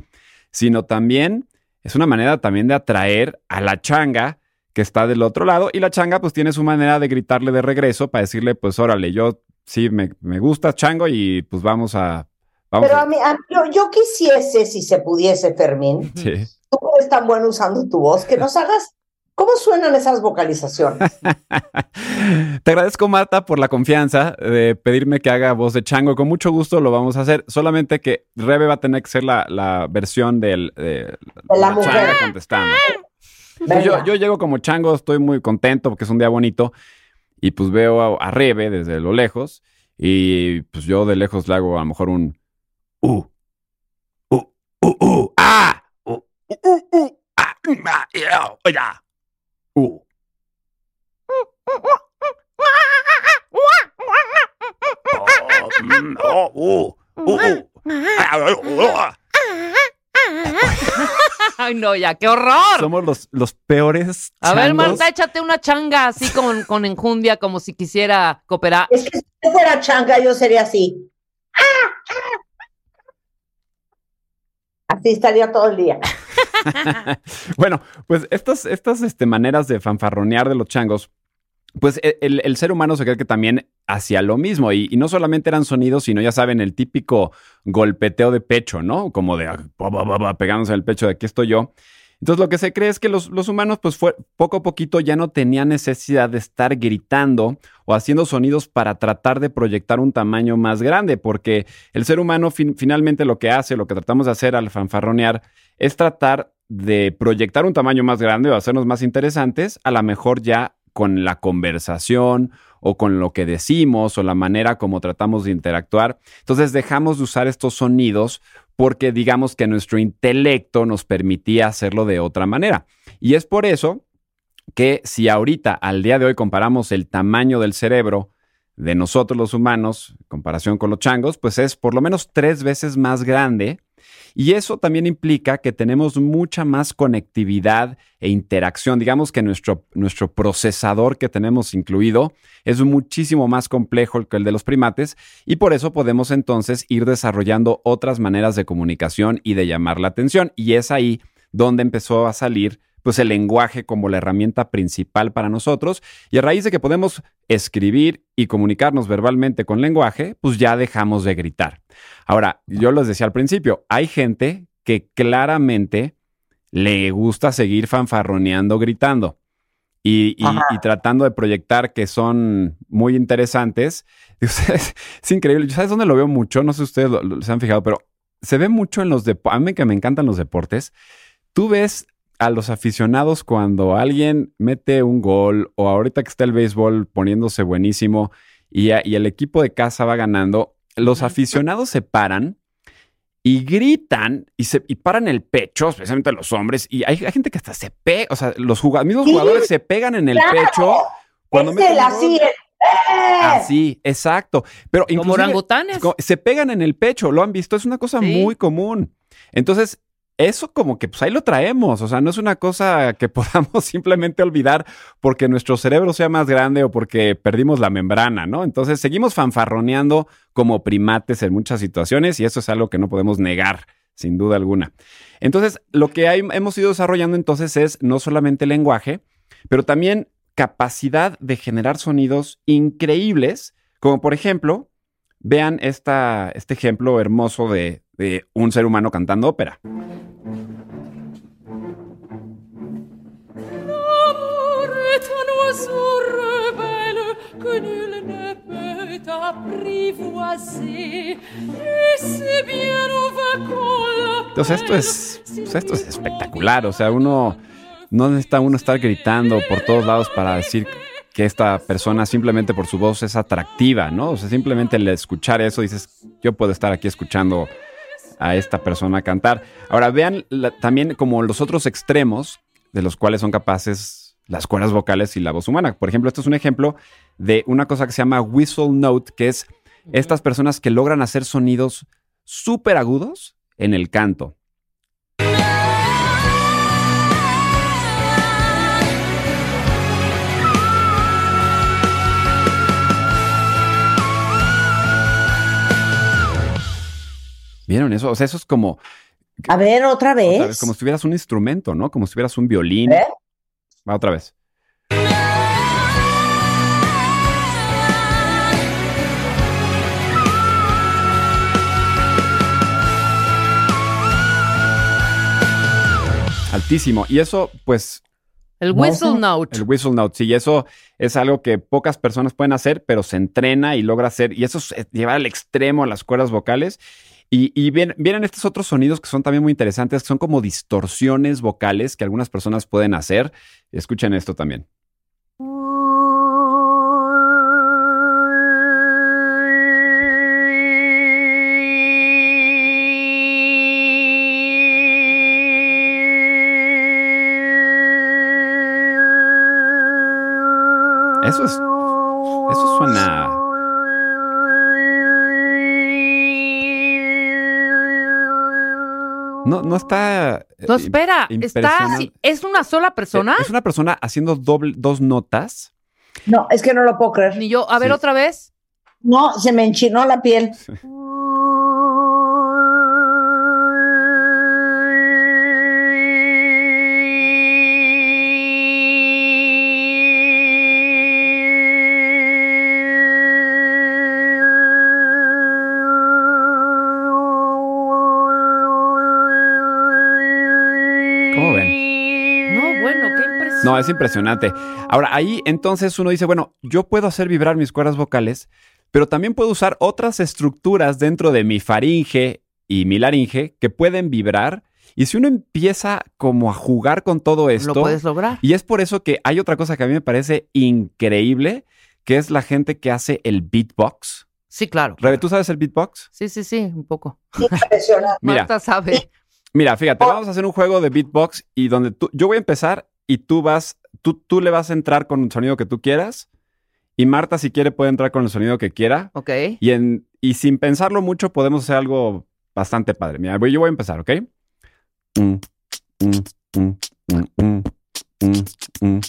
sino también es una manera también de atraer a la changa que está del otro lado y la changa pues tiene su manera de gritarle de regreso para decirle, pues órale, yo sí me, me gusta chango y pues vamos a... Vamos Pero a- a mí, a- yo, yo quisiese, si se pudiese, Fermín, Sí. Tú eres tan bueno usando tu voz, que nos hagas, ¿cómo suenan esas vocalizaciones? Te agradezco, Marta, por la confianza de pedirme que haga voz de chango. Con mucho gusto lo vamos a hacer. Solamente que Rebe va a tener que ser la, la versión del, de, De la changa mujer. contestando. Pues yo, llego como chango, estoy muy contento porque es un día bonito. Y pues veo a, a Rebe desde lo lejos. Y pues yo de lejos le hago a lo mejor un uh, uh, uh, uh, ah, uh, uh, uh, uh, ah, mm, ah, oh, uh. Oh, mm, oh, uh, uh, uh. Ah, uh, uh. Ay, no, ya, qué horror. Somos los, los peores. A ver. Marta, échate una changa así con, con enjundia, como si quisiera cooperar. Es que si yo fuera changa, yo sería así. Así estaría todo el día. bueno, pues estas, estas este, maneras de fanfarronear de los changos, pues e- el, ser humano se cree que también hacía lo mismo. Y, no solamente eran sonidos, sino ya saben, el típico golpeteo de pecho, ¿no? Como de ah, pegándose en el pecho de aquí estoy yo. Entonces lo que se cree es que los, los humanos, pues fue, poco a poquito ya no tenían necesidad de estar gritando o haciendo sonidos para tratar de proyectar un tamaño más grande, porque el ser humano fin- finalmente lo que hace, lo que tratamos de hacer al fanfarronear, es tratar de proyectar un tamaño más grande o hacernos más interesantes, a lo mejor ya con la conversación o con lo que decimos o la manera como tratamos de interactuar. Entonces dejamos de usar estos sonidos porque digamos que nuestro intelecto nos permitía hacerlo de otra manera. Y es por eso que si ahorita, al día de hoy, comparamos el tamaño del cerebro de nosotros los humanos, en comparación con los changos, pues es por lo menos tres veces más grande. Y eso también implica que tenemos mucha más conectividad e interacción. Digamos que nuestro, nuestro procesador que tenemos incluido es muchísimo más complejo que el de los primates y por eso podemos entonces ir desarrollando otras maneras de comunicación y de llamar la atención. Y es ahí donde empezó a salir pues el lenguaje como la herramienta principal para nosotros y a raíz de que podemos escribir y comunicarnos verbalmente con lenguaje, pues ya dejamos de gritar. Ahora, yo les decía al principio, hay gente que claramente le gusta seguir fanfarroneando gritando y, y- tratando de proyectar que son muy interesantes. Y ustedes- es increíble. ¿Sabes dónde lo veo mucho? No sé si ustedes lo- lo- se han fijado, pero se ve mucho en los deportes. A mí que me encantan los deportes. Tú ves a los aficionados cuando alguien mete un gol o ahorita que está el béisbol poniéndose buenísimo y, a- y el equipo de casa va ganando, los aficionados se paran y gritan y se y paran el pecho, especialmente los hombres, y hay, hay gente que hasta se pega, o sea, los juga- mismos Sí, jugadores se pegan en el claro. pecho cuando meten así, exacto. Pero Como orangutanes. se pegan en el pecho, lo han visto, es una cosa Sí. muy común. Entonces, eso como que pues ahí lo traemos, o sea, no es una cosa que podamos simplemente olvidar porque nuestro cerebro sea más grande o porque perdimos la membrana, ¿no? Entonces, seguimos fanfarroneando como primates en muchas situaciones y eso es algo que no podemos negar, sin duda alguna. Entonces, lo que hemos ido desarrollando entonces es no solamente lenguaje, pero también capacidad de generar sonidos increíbles, como por ejemplo, vean esta, este ejemplo hermoso de, de un ser humano cantando ópera. Entonces esto es, esto es espectacular, o sea, uno no necesita uno estar gritando por todos lados para decir que esta persona simplemente por su voz es atractiva, ¿no? O sea, simplemente el escuchar eso dices, yo puedo estar aquí escuchando a esta persona cantar. Ahora vean la- también como los otros extremos de los cuales son capaces las cuerdas vocales y la voz humana. Por ejemplo, esto es un ejemplo de una cosa que se llama whistle note, que es estas personas que logran hacer sonidos súper agudos en el canto. ¿Vieron eso? O sea, eso es como, A ver, otra vez. otra vez, como si tuvieras un instrumento, ¿no? Como si tuvieras un violín. ¿Eh? Va otra vez. Altísimo. Y eso, pues, El whistle note. el whistle note, sí, eso es algo que pocas personas pueden hacer, pero se entrena y logra hacer, y eso es eh, llevar al extremo las cuerdas vocales. Y, y vienen estos otros sonidos que son también muy interesantes, que son como distorsiones vocales que algunas personas pueden hacer. Escuchen esto también. Eso es. Eso suena. No, no está. eh, No, espera, está ¿Es una sola persona? Es una persona haciendo doble, dos notas. No, es que no lo puedo creer. Ni yo. A ver, Sí. otra vez. No, se me enchinó la piel. No, es impresionante. Ahora, ahí entonces uno dice, bueno, yo puedo hacer vibrar mis cuerdas vocales, pero también puedo usar otras estructuras dentro de mi faringe y mi laringe que pueden vibrar. Y si uno empieza como a jugar con todo esto, Lo puedes lograr. y es por eso que hay otra cosa que a mí me parece increíble, que es la gente que hace el beatbox. Sí, claro. Rebe, ¿tú sabes el beatbox? Sí, sí, sí, un poco. Impresionante. Mira. Marta sabe. Mira, fíjate, vamos a hacer un juego de beatbox y donde tú, yo voy a empezar y tú vas, tú, tú le vas a entrar con el sonido que tú quieras y Marta si quiere puede entrar con el sonido que quiera Ok. y, en, y sin pensarlo mucho podemos hacer algo bastante padre. Mira, voy- yo voy a empezar, ¿ok? Mm, mm, mm,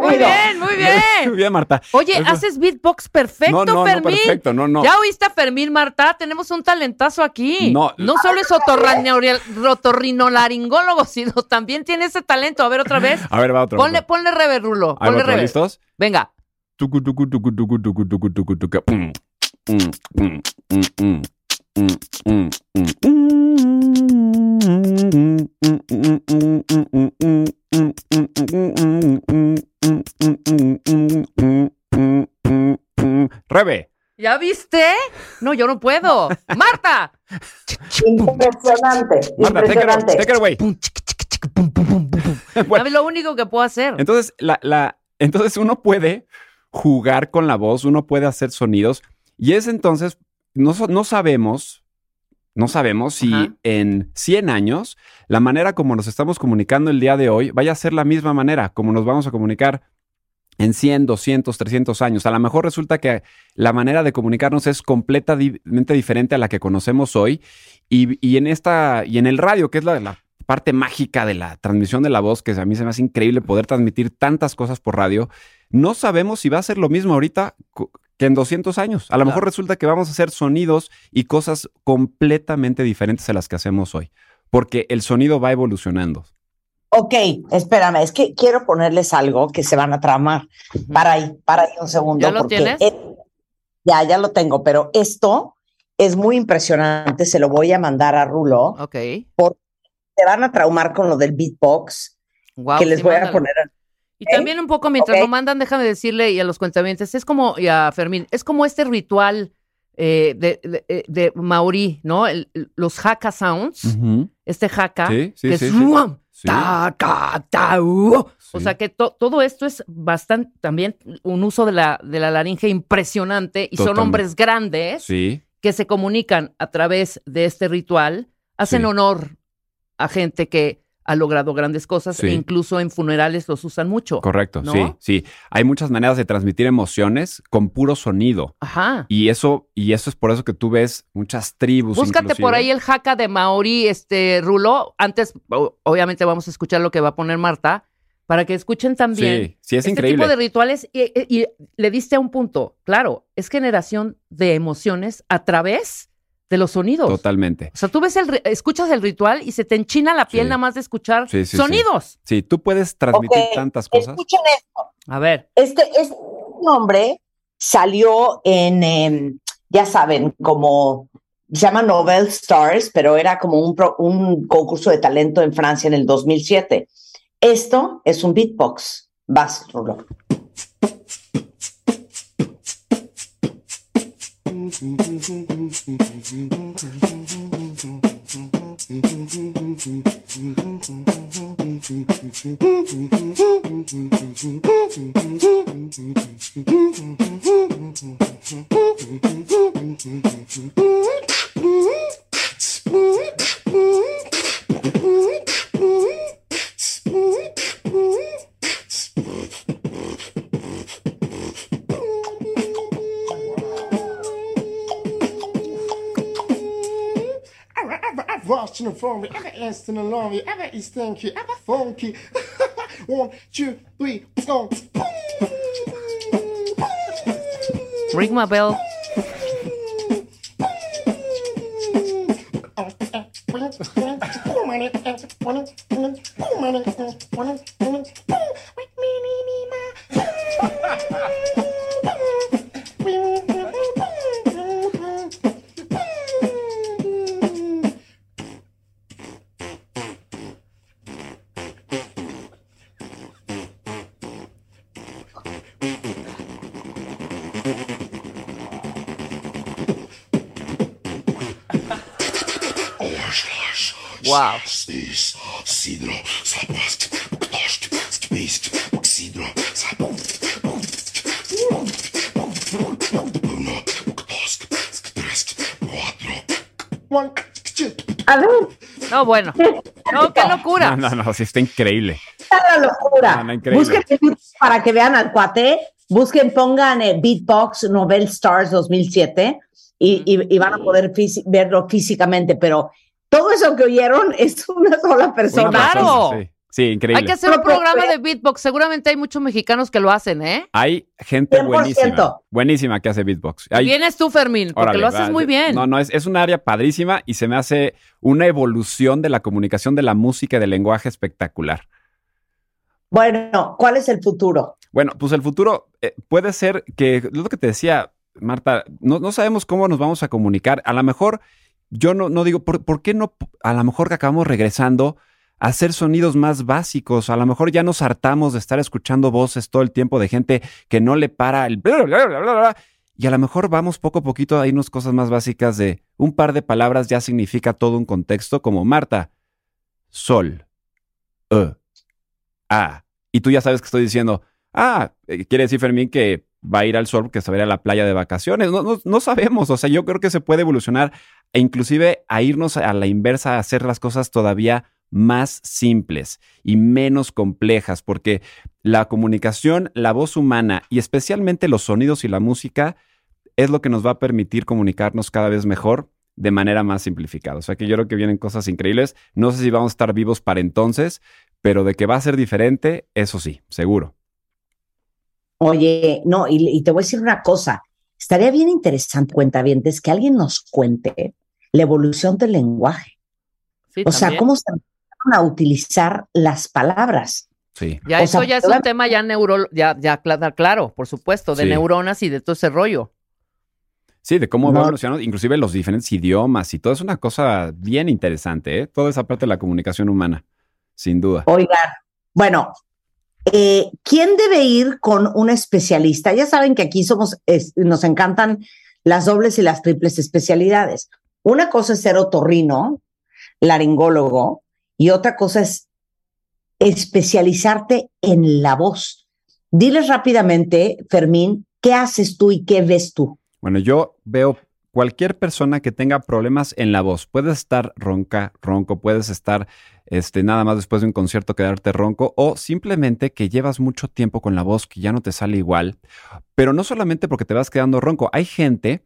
muy bien, muy bien. Muy bien, Marta. Oye, haces beatbox perfecto, no, no, Fermín. No, perfecto, no, no. Ya oíste a Fermín, Marta. Tenemos un talentazo aquí. No, no solo es otorrinolaringólogo, sino también tiene ese talento. A ver, otra vez. A ver, va otra vez. Ponle, ponle rever, Rulo. Ponle rever. ¿Listos? Venga. Rebe. ¿Ya viste? No, yo no puedo. ¡Marta! Impresionante. Marta, impresionante. Take it away. es lo único que puedo hacer. Entonces, la, la, entonces uno puede jugar con la voz, uno puede hacer sonidos y es entonces, no, no sabemos, no sabemos si Ajá. en 100 años la manera como nos estamos comunicando el día de hoy vaya a ser la misma manera como nos vamos a comunicar en 100, 200, 300 años. A lo mejor resulta que la manera de comunicarnos es completamente diferente a la que conocemos hoy y, y en esta y en el radio, que es la, la parte mágica de la transmisión de la voz, que a mí se me hace increíble poder transmitir tantas cosas por radio, no sabemos si va a ser lo mismo ahorita que en 200 años. A lo mejor resulta que vamos a hacer sonidos y cosas completamente diferentes a las que hacemos hoy, porque el sonido va evolucionando. Ok, espérame, es que quiero ponerles algo que se van a tramar. Para ahí, para ahí un segundo. ¿Ya lo porque tienes? es- ya, ya lo tengo, pero esto es muy impresionante. Se lo voy a mandar a Rulo. Ok. Se van a traumar con lo del beatbox Wow, que les sí, voy a poner. Y también un poco mientras lo mandan, déjame decirle y a los cuentamientos, es como, y a Fermín, es como este ritual eh, de, de, eh, de Maori, ¿no? El- los haka sounds, este haka, Sí, sí, que sí, es. Sí. ta. O sea que to- todo esto es bastante, también un uso de la, de la laringe impresionante y son hombres grandes Sí, que se comunican a través de este ritual, hacen Sí. honor a gente que ha logrado grandes cosas Sí. e incluso en funerales los usan mucho. correcto, ¿No? sí, sí. Hay muchas maneras de transmitir emociones con puro sonido. Ajá. Y eso, y eso es por eso que tú ves muchas tribus. Búscate por ahí el jaca de Maori, este Rulo. Antes, obviamente, vamos a escuchar lo que va a poner Marta, para que escuchen también. Sí, sí, es este increíble. tipo de rituales. Y, y- y le diste a un punto. Claro, es generación de emociones a través de los sonidos. Totalmente. O sea, tú ves el, escuchas el ritual y se te enchina la piel Sí. nada más de escuchar Sí, sonidos. Sí, tú puedes transmitir tantas cosas. Escuchen esto. A ver. Este, este nombre salió en, em, ya saben, como se llama Nobel Stars, pero era como un, pro- un concurso de talento en Francia en el 2007. Esto es un beatbox. Vas, Rulo. Mm-hmm. touching and flowing, ever instant and lonely, ever is thank ever funky. One, two, three, boom, Ring my bell. One, A ver, No, bueno. No, qué locura. No, no, no, sí está increíble. está la locura. No, no, increíble. Busquen para que vean al cuate. Busquen, pongan eh, Beatbox Nobel Stars 2007 y, y- y van a poder verlo físicamente, pero todo eso que oyeron es una sola persona. Una persona, Claro. Sí, sí, increíble. Hay que hacer un programa de beatbox. Seguramente hay muchos mexicanos que lo hacen, ¿eh? Hay gente 100%. buenísima. Buenísima que hace beatbox. Hay- Vienes tú, Fermín, porque Órale, lo haces va. muy bien. No, no, es, es un área padrísima y se me hace una evolución de la comunicación de la música y del lenguaje espectacular. Bueno, ¿cuál es el futuro? Bueno, pues el futuro eh, puede ser que, es lo que te decía, Marta, no, no sabemos cómo nos vamos a comunicar. A lo mejor, yo no, no digo, ¿por, por qué no? A lo mejor que acabamos regresando a hacer sonidos más básicos. A lo mejor ya nos hartamos de estar escuchando voces todo el tiempo de gente que no le para el... y a lo mejor vamos poco a poquito a irnos cosas más básicas de un par de palabras ya significa todo un contexto, como Marta, sol, e, a. Y tú ya sabes que estoy diciendo, ah, eh, quiere decir Fermín que va a ir al sol porque se va a ir a la playa de vacaciones. No, no, no sabemos, o sea, yo creo que se puede evolucionar e inclusive a irnos a la inversa, a hacer las cosas todavía más simples y menos complejas, porque la comunicación, la voz humana y especialmente los sonidos y la música es lo que nos va a permitir comunicarnos cada vez mejor de manera más simplificada. O sea que yo creo que vienen cosas increíbles. No sé si vamos a estar vivos para entonces, pero de que va a ser diferente, eso sí, seguro. Oye, no, y, y te voy a decir una cosa. Estaría bien interesante, cuentavientes, que alguien nos cuente la evolución del lenguaje. Sí, O sea, cómo se empezaron a utilizar las palabras. Sí. Ya o eso sea, ya es un tema ya neuro, ya, ya cla- claro, por supuesto, de Sí. neuronas y de todo ese rollo. Sí, de cómo No. va evolucionando, inclusive los diferentes idiomas y todo es una cosa bien interesante, ¿eh? Toda esa parte de la comunicación humana, sin duda. Oigan, bueno, eh, ¿quién debe ir con un especialista? Ya saben que aquí somos, nos encantan las dobles y las triples especialidades. Una cosa es ser otorrino, laringólogo, y otra cosa es especializarte en la voz. Diles rápidamente, Fermín, ¿qué haces tú y qué ves tú? Bueno, yo veo cualquier persona que tenga problemas en la voz. Puedes estar ronca, ronco, puedes estar este, nada más después de un concierto quedarte ronco o simplemente que llevas mucho tiempo con la voz que ya no te sale igual. Pero no solamente porque te vas quedando ronco. Hay gente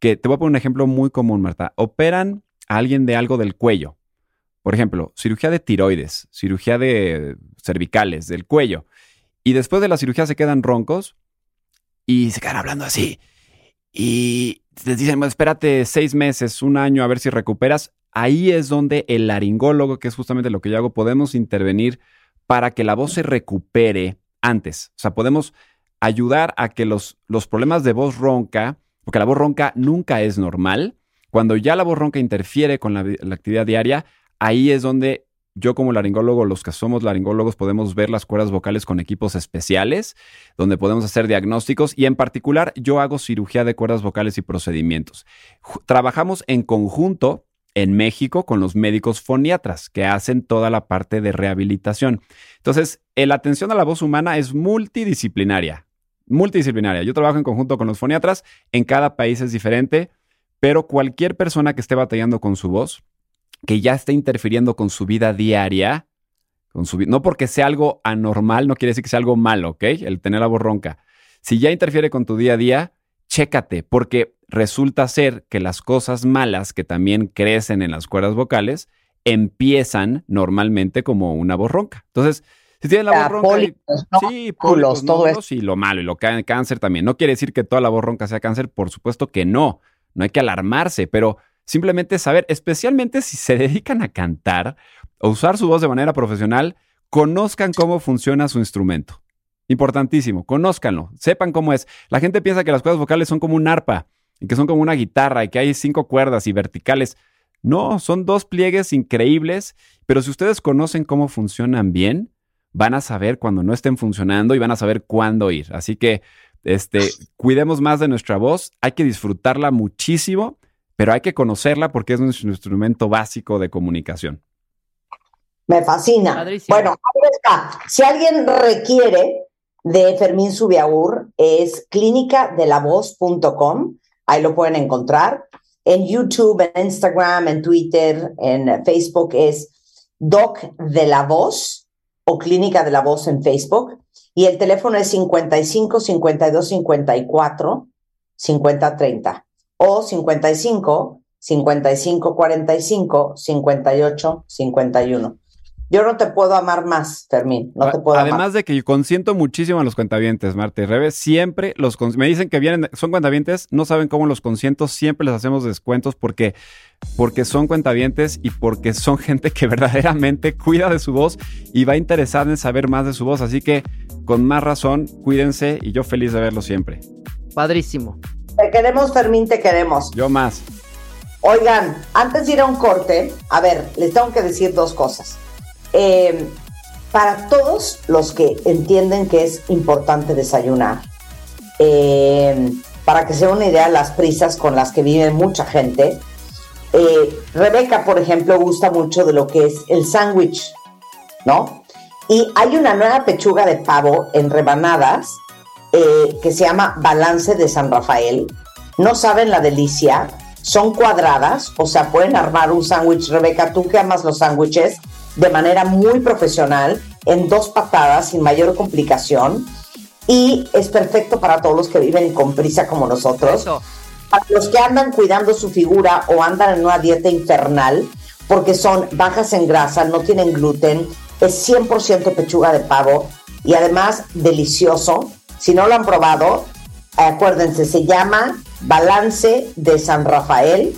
que, te voy a poner un ejemplo muy común, Marta. Operan a alguien de algo del cuello. Por ejemplo, cirugía de tiroides, cirugía de cervicales, del cuello. Y después de la cirugía se quedan roncos y se quedan hablando así. Y les dicen, "Bueno, espérate seis meses, un año, a ver si recuperas. Ahí es donde el laringólogo, que es justamente lo que yo hago, podemos intervenir para que la voz se recupere antes. O sea, podemos ayudar a que los, los problemas de voz ronca, porque la voz ronca nunca es normal, cuando ya la voz ronca interfiere con la, la actividad diaria, ahí es donde yo como laringólogo, los que somos laringólogos, podemos ver las cuerdas vocales con equipos especiales, donde podemos hacer diagnósticos y en particular yo hago cirugía de cuerdas vocales y procedimientos. Trabajamos en conjunto en México con los médicos foniatras que hacen toda la parte de rehabilitación. Entonces, eh, la atención a la voz humana es multidisciplinaria, multidisciplinaria. Yo trabajo en conjunto con los foniatras, en cada país es diferente, pero cualquier persona que esté batallando con su voz, que ya esté interfiriendo con su vida diaria, con su no porque sea algo anormal, no quiere decir que sea algo malo, ¿ok? El tener la voz ronca. Si ya interfiere con tu día a día, chécate, porque resulta ser que las cosas malas que también crecen en las cuerdas vocales empiezan normalmente como una voz ronca. Entonces, si tienes la Ah, voz ronca, y- sí, pólipos, todo nódulos y lo malo, y lo cáncer también. No quiere decir que toda la voz ronca sea cáncer, por supuesto que no. No hay que alarmarse, pero simplemente saber, especialmente si se dedican a cantar o usar su voz de manera profesional, conozcan cómo funciona su instrumento. Importantísimo, conózcanlo, sepan cómo es. La gente piensa que las cuerdas vocales son como un arpa y que son como una guitarra y que hay cinco cuerdas y verticales. No, son dos pliegues increíbles, pero si ustedes conocen cómo funcionan bien, van a saber cuando no estén funcionando y van a saber cuándo ir. Así que este, cuidemos más de nuestra voz, hay que disfrutarla muchísimo, pero hay que conocerla porque es nuestro instrumento básico de comunicación. Me fascina. Bueno, ahí está. Si alguien requiere de Fermín Subiaur, es clínicadelavoz.com. Ahí lo pueden encontrar. En YouTube, en Instagram, en Twitter, en Facebook es Doc de la Voz o Clínica de la Voz en Facebook. Y el teléfono es 55 52 54 50 30 o 55 55 45 58 51. Yo no te puedo amar más, Fermín. No te puedo Además amar. de que yo consiento muchísimo a los cuentavientes, Marta y Rebe, siempre los me dicen que vienen, son cuentavientes, no saben cómo los consiento, siempre les hacemos descuentos porque, porque son cuentavientes y porque son gente que verdaderamente cuida de su voz y va interesada en saber más de su voz. Así que con más razón, cuídense y yo feliz de verlos siempre. Padrísimo. Te queremos, Fermín, te queremos. Yo más. Oigan, antes de ir a un corte, a ver, les tengo que decir dos cosas. Eh, para todos los que entienden que es importante desayunar, eh, para que sea una idea las prisas con las que vive mucha gente, eh, Rebeca, por ejemplo, gusta mucho de lo que es el sándwich, ¿no? Y hay una nueva pechuga de pavo en rebanadas eh, que se llama Balance de San Rafael. No saben la delicia. Son cuadradas, o sea, pueden armar un sándwich. Rebeca, tú que amas los sándwiches de manera muy profesional, en dos patadas, sin mayor complicación. Y es perfecto para todos los que viven con prisa como nosotros. Eso. Para los que andan cuidando su figura o andan en una dieta infernal, porque son bajas en grasa, no tienen gluten, es 100% pechuga de pavo y además delicioso. Si no lo han probado, acuérdense, se llama Balance de San Rafael.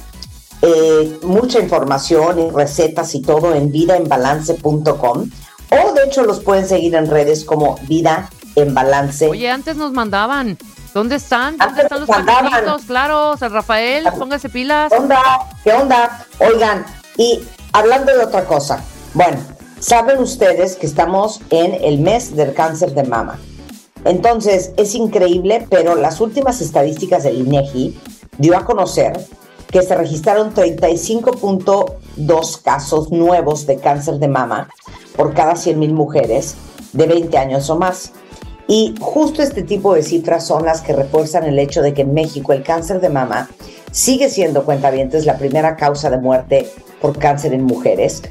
Eh, mucha información y recetas y todo en vidaenbalance.com o de hecho los pueden seguir en redes como Vida en Balance. Oye, antes nos mandaban. ¿Dónde están? ¿Dónde Antes están los paquetitos? Claro, San Rafael, póngase pilas. ¿Qué onda? ¿Qué onda? Oigan, y hablando de otra cosa, bueno, saben ustedes que estamos en el mes del cáncer de mama. Entonces, es increíble, pero las últimas estadísticas del INEGI dio a conocer que se registraron 35.2 casos nuevos de cáncer de mama por cada 100.000 mujeres de 20 años o más. Y justo este tipo de cifras son las que refuerzan el hecho de que en México el cáncer de mama sigue siendo, cuentavientes, la primera causa de muerte por cáncer en mujeres.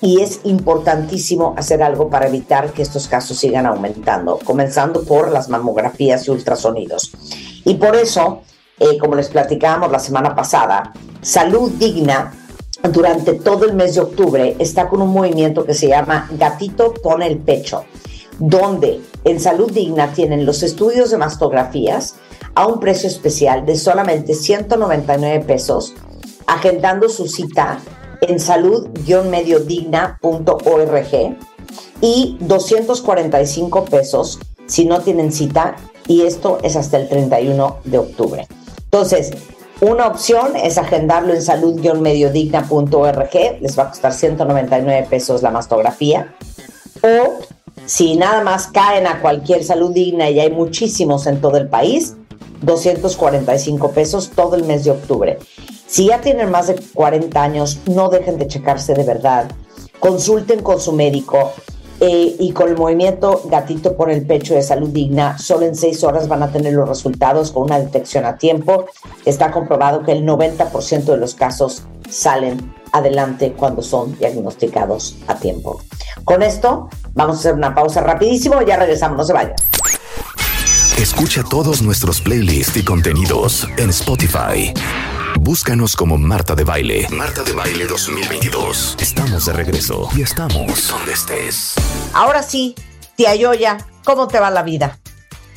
Y es importantísimo hacer algo para evitar que estos casos sigan aumentando, comenzando por las mamografías y ultrasonidos. Y por eso, eh, como les platicábamos la semana pasada, Salud Digna durante todo el mes de octubre está con un movimiento que se llama Gatito pone el pecho, donde en Salud Digna tienen los estudios de mastografías a un precio especial de solamente 199 pesos, agendando su cita en salud-mediodigna.org y 245 pesos si no tienen cita y esto es hasta el 31 de octubre. Entonces, una opción es agendarlo en salud-mediodigna.org, les va a costar 199 pesos la mastografía. O si nada más caen a cualquier salud digna y hay muchísimos en todo el país, 245 pesos todo el mes de octubre. Si ya tienen más de 40 años, no dejen de checarse de verdad. Consulten con su médico eh, y con el movimiento Gatito por el Pecho de Salud Digna, solo en 6 horas van a tener los resultados con una detección a tiempo. Está comprobado que el 90% de los casos salen adelante cuando son diagnosticados a tiempo. Con esto, vamos a hacer una pausa rapidísimo, ya regresamos, no se vayan. Escucha todos nuestros playlists y contenidos en Spotify. Búscanos como Marta de Baile. Marta de Baile 2022. Estamos de regreso y estamos donde estés. Ahora sí, tía Yoya, ¿cómo te va la vida?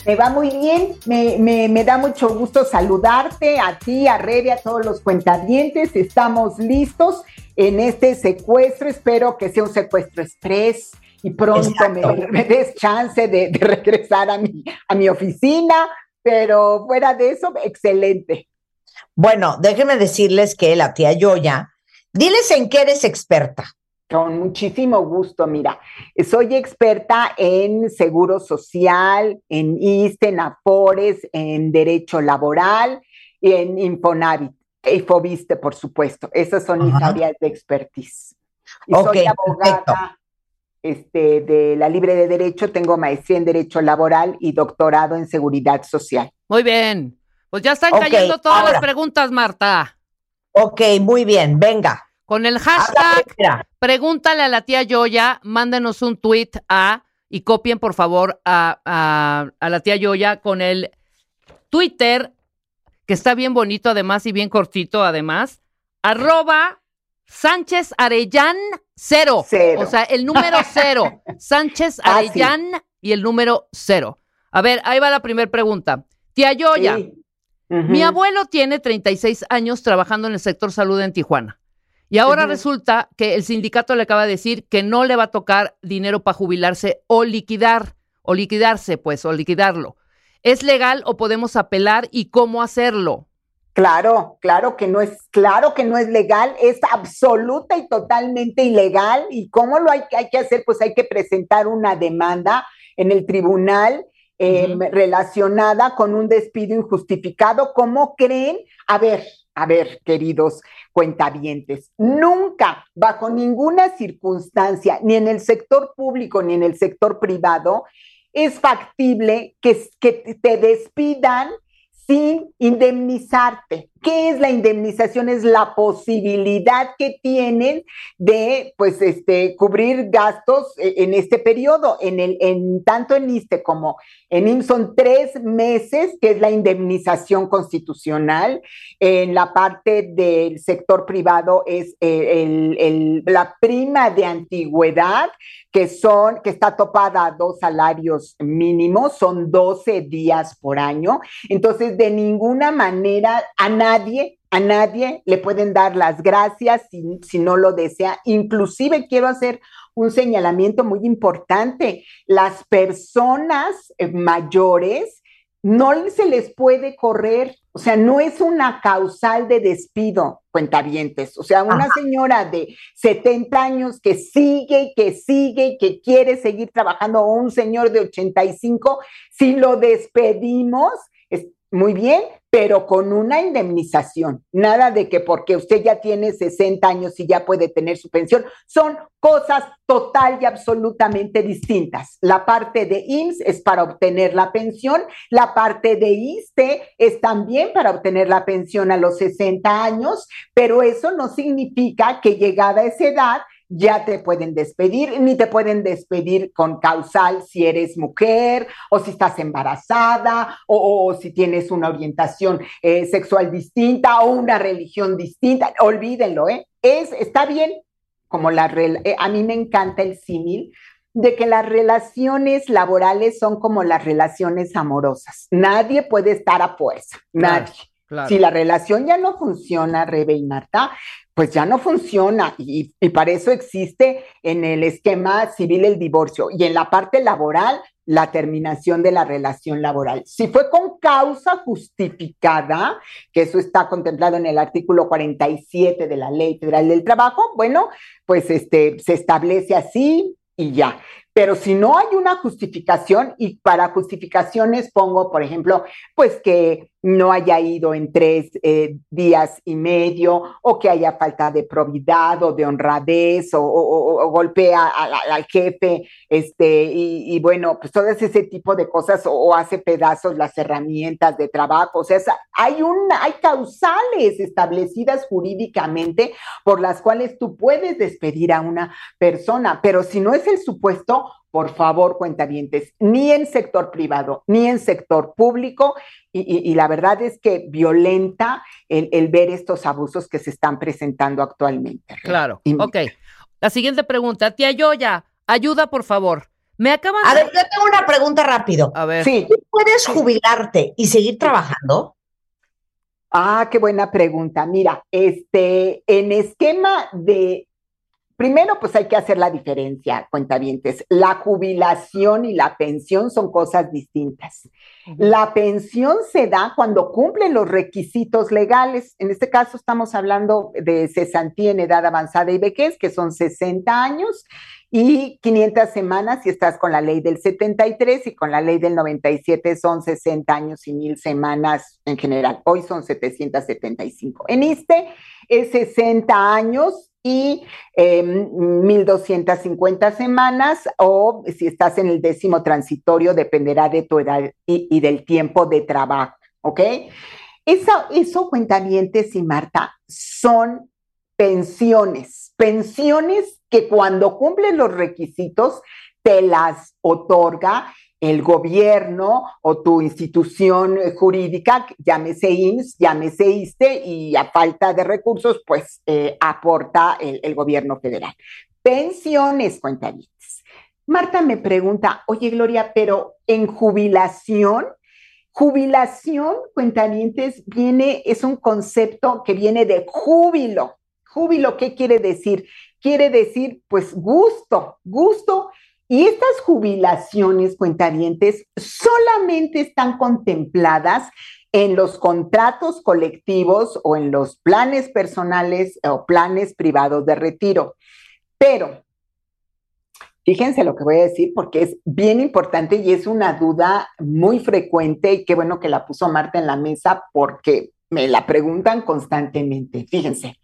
Me va muy bien, me, me- me da mucho gusto saludarte a ti, a Rebe, a todos los cuentavientes. Estamos listos en este secuestro. Espero que sea un secuestro express y pronto me des chance de, de regresar a mi, a mi oficina. Pero fuera de eso, excelente. Bueno, déjenme decirles que la tía Yoya, diles en qué eres experta. Con muchísimo gusto, mira, soy experta en seguro social, en ISTE, en AFORES, en derecho laboral y en Infonavit, y Fobiste, por supuesto. Esas son mis Ajá. áreas de expertise. Y Ok, soy abogada perfecto. este, de la Libre de Derecho, tengo maestría en Derecho Laboral y doctorado en Seguridad Social. Muy bien. Pues ya están Ok, cayendo todas ahora. las preguntas, Marta. Ok, muy bien, venga. Con el hashtag. Pregúntale a la tía Yoya, mándenos un tweet a y copien por favor a, a- a la tía Yoya con el Twitter, que está bien bonito además y bien cortito además, arroba Sánchez Arellán cero. Cero. O sea, el número cero. Sánchez Ah, sí. Arellán y el número cero. A ver, ahí va la primera pregunta. Tía Yoya, Sí. Mi abuelo tiene 36 años trabajando en el sector salud en Tijuana. Y ahora resulta que el sindicato le acaba de decir que no le va a tocar dinero para jubilarse o liquidar, o liquidarse, pues, o liquidarlo. ¿Es legal o podemos apelar y cómo hacerlo? Claro, claro que no es, claro que no es legal, es absoluta y totalmente ilegal. ¿Y cómo lo hay, hay que hacer? Pues hay que presentar una demanda en el tribunal eh, relacionada con un despido injustificado. ¿Cómo creen? A ver, a ver, queridos cuentavientes, nunca, bajo ninguna circunstancia, ni en el sector público ni en el sector privado, es factible que, que te despidan sin indemnizarte. ¿Qué es la indemnización? Es la posibilidad que tienen de, pues, este, cubrir gastos eh, en este periodo. En el, en tanto en ISTE como en IMSS son tres meses, que es la indemnización constitucional. En la parte del sector privado es eh, la prima de antigüedad, que son, que está topada a dos salarios mínimos, son 12 días por año. Entonces, de ninguna manera a nadie, a nadie le pueden dar las gracias si, si no lo desea. Inclusive quiero hacer un señalamiento muy importante. Las personas eh, mayores no se les puede correr, o sea, no es una causal de despido, cuentavientes. O sea, una Ajá. señora de 70 años que sigue que sigue que quiere seguir trabajando, o un señor de 85, si lo despedimos, es muy bien, pero con una indemnización. Nada de que porque usted ya tiene 60 años y ya puede tener su pensión. Son cosas total y absolutamente distintas. La parte de IMSS es para obtener la pensión, la parte de ISTE es también para obtener la pensión a los 60 años, pero eso no significa que llegada a esa edad ya te pueden despedir, ni te pueden despedir con causal si eres mujer o si estás embarazada o, o- o si tienes una orientación eh, sexual distinta o una religión distinta. Olvídenlo, ¿eh? Es, está bien, como la eh, a mí me encanta el símil de que las relaciones laborales son como las relaciones amorosas. Nadie puede estar a fuerza, nadie. Si la relación ya no funciona, Rebe y Marta, pues ya no funciona y, y para eso existe en el esquema civil el divorcio y en la parte laboral la terminación de la relación laboral. Si fue con causa justificada, que eso está contemplado en el artículo 47 de la Ley Federal del Trabajo, bueno, pues este se establece así y ya. Pero si no hay una justificación, y para justificaciones pongo, por ejemplo, pues que no haya ido en tres eh, días y medio, o que haya falta de probidad o de honradez, o, golpea al, jefe, este, y, y bueno, pues todo ese tipo de cosas, o, o hace pedazos las herramientas de trabajo. O sea, hay, una, hay causales establecidas jurídicamente por las cuales tú puedes despedir a una persona, pero si no es el supuesto, por favor, cuentavientes, ni en sector privado, ni en sector público, y, y- y la verdad es que violenta el, el ver estos abusos que se están presentando actualmente. Claro. Y- Ok. La siguiente pregunta. Tía Yoya, ayuda, por favor. Me acaban A de... ver, yo tengo una pregunta rápido. A ver. Sí, ¿Tú puedes jubilarte y seguir trabajando? Ah, qué buena pregunta. Mira, este, en esquema de, primero, pues hay que hacer la diferencia, cuentavientes. La jubilación y la pensión son cosas distintas. La pensión se da cuando cumplen los requisitos legales. En este caso estamos hablando de cesantía en edad avanzada y vejez, que son 60 años y 500 semanas si estás con la ley del 73 y con la ley del 97 son 60 años y mil semanas en general. Hoy son 775. En ISTE es 60 años y eh, 1.250 semanas o si estás en el décimo transitorio dependerá de tu edad y, y del tiempo de trabajo, ¿ok? Eso, eso, cuentavientes y Marta, son pensiones, pensiones que cuando cumplen los requisitos te las otorga el gobierno o tu institución jurídica, llámese IMSS, llámese ISTE, y a falta de recursos, pues eh, aporta el, gobierno federal. Pensiones, cuentavientes. Marta me pregunta, oye Gloria, pero en jubilación, jubilación, cuentavientes, viene, es un concepto que viene de júbilo. Júbilo, ¿qué quiere decir? Quiere decir, pues, gusto, gusto y estas jubilaciones, cuentavientes, solamente están contempladas en los contratos colectivos o en los planes personales o planes privados de retiro. Pero, fíjense lo que voy a decir porque es bien importante y es una duda muy frecuente y qué bueno que la puso Marta en la mesa porque me la preguntan constantemente. Fíjense,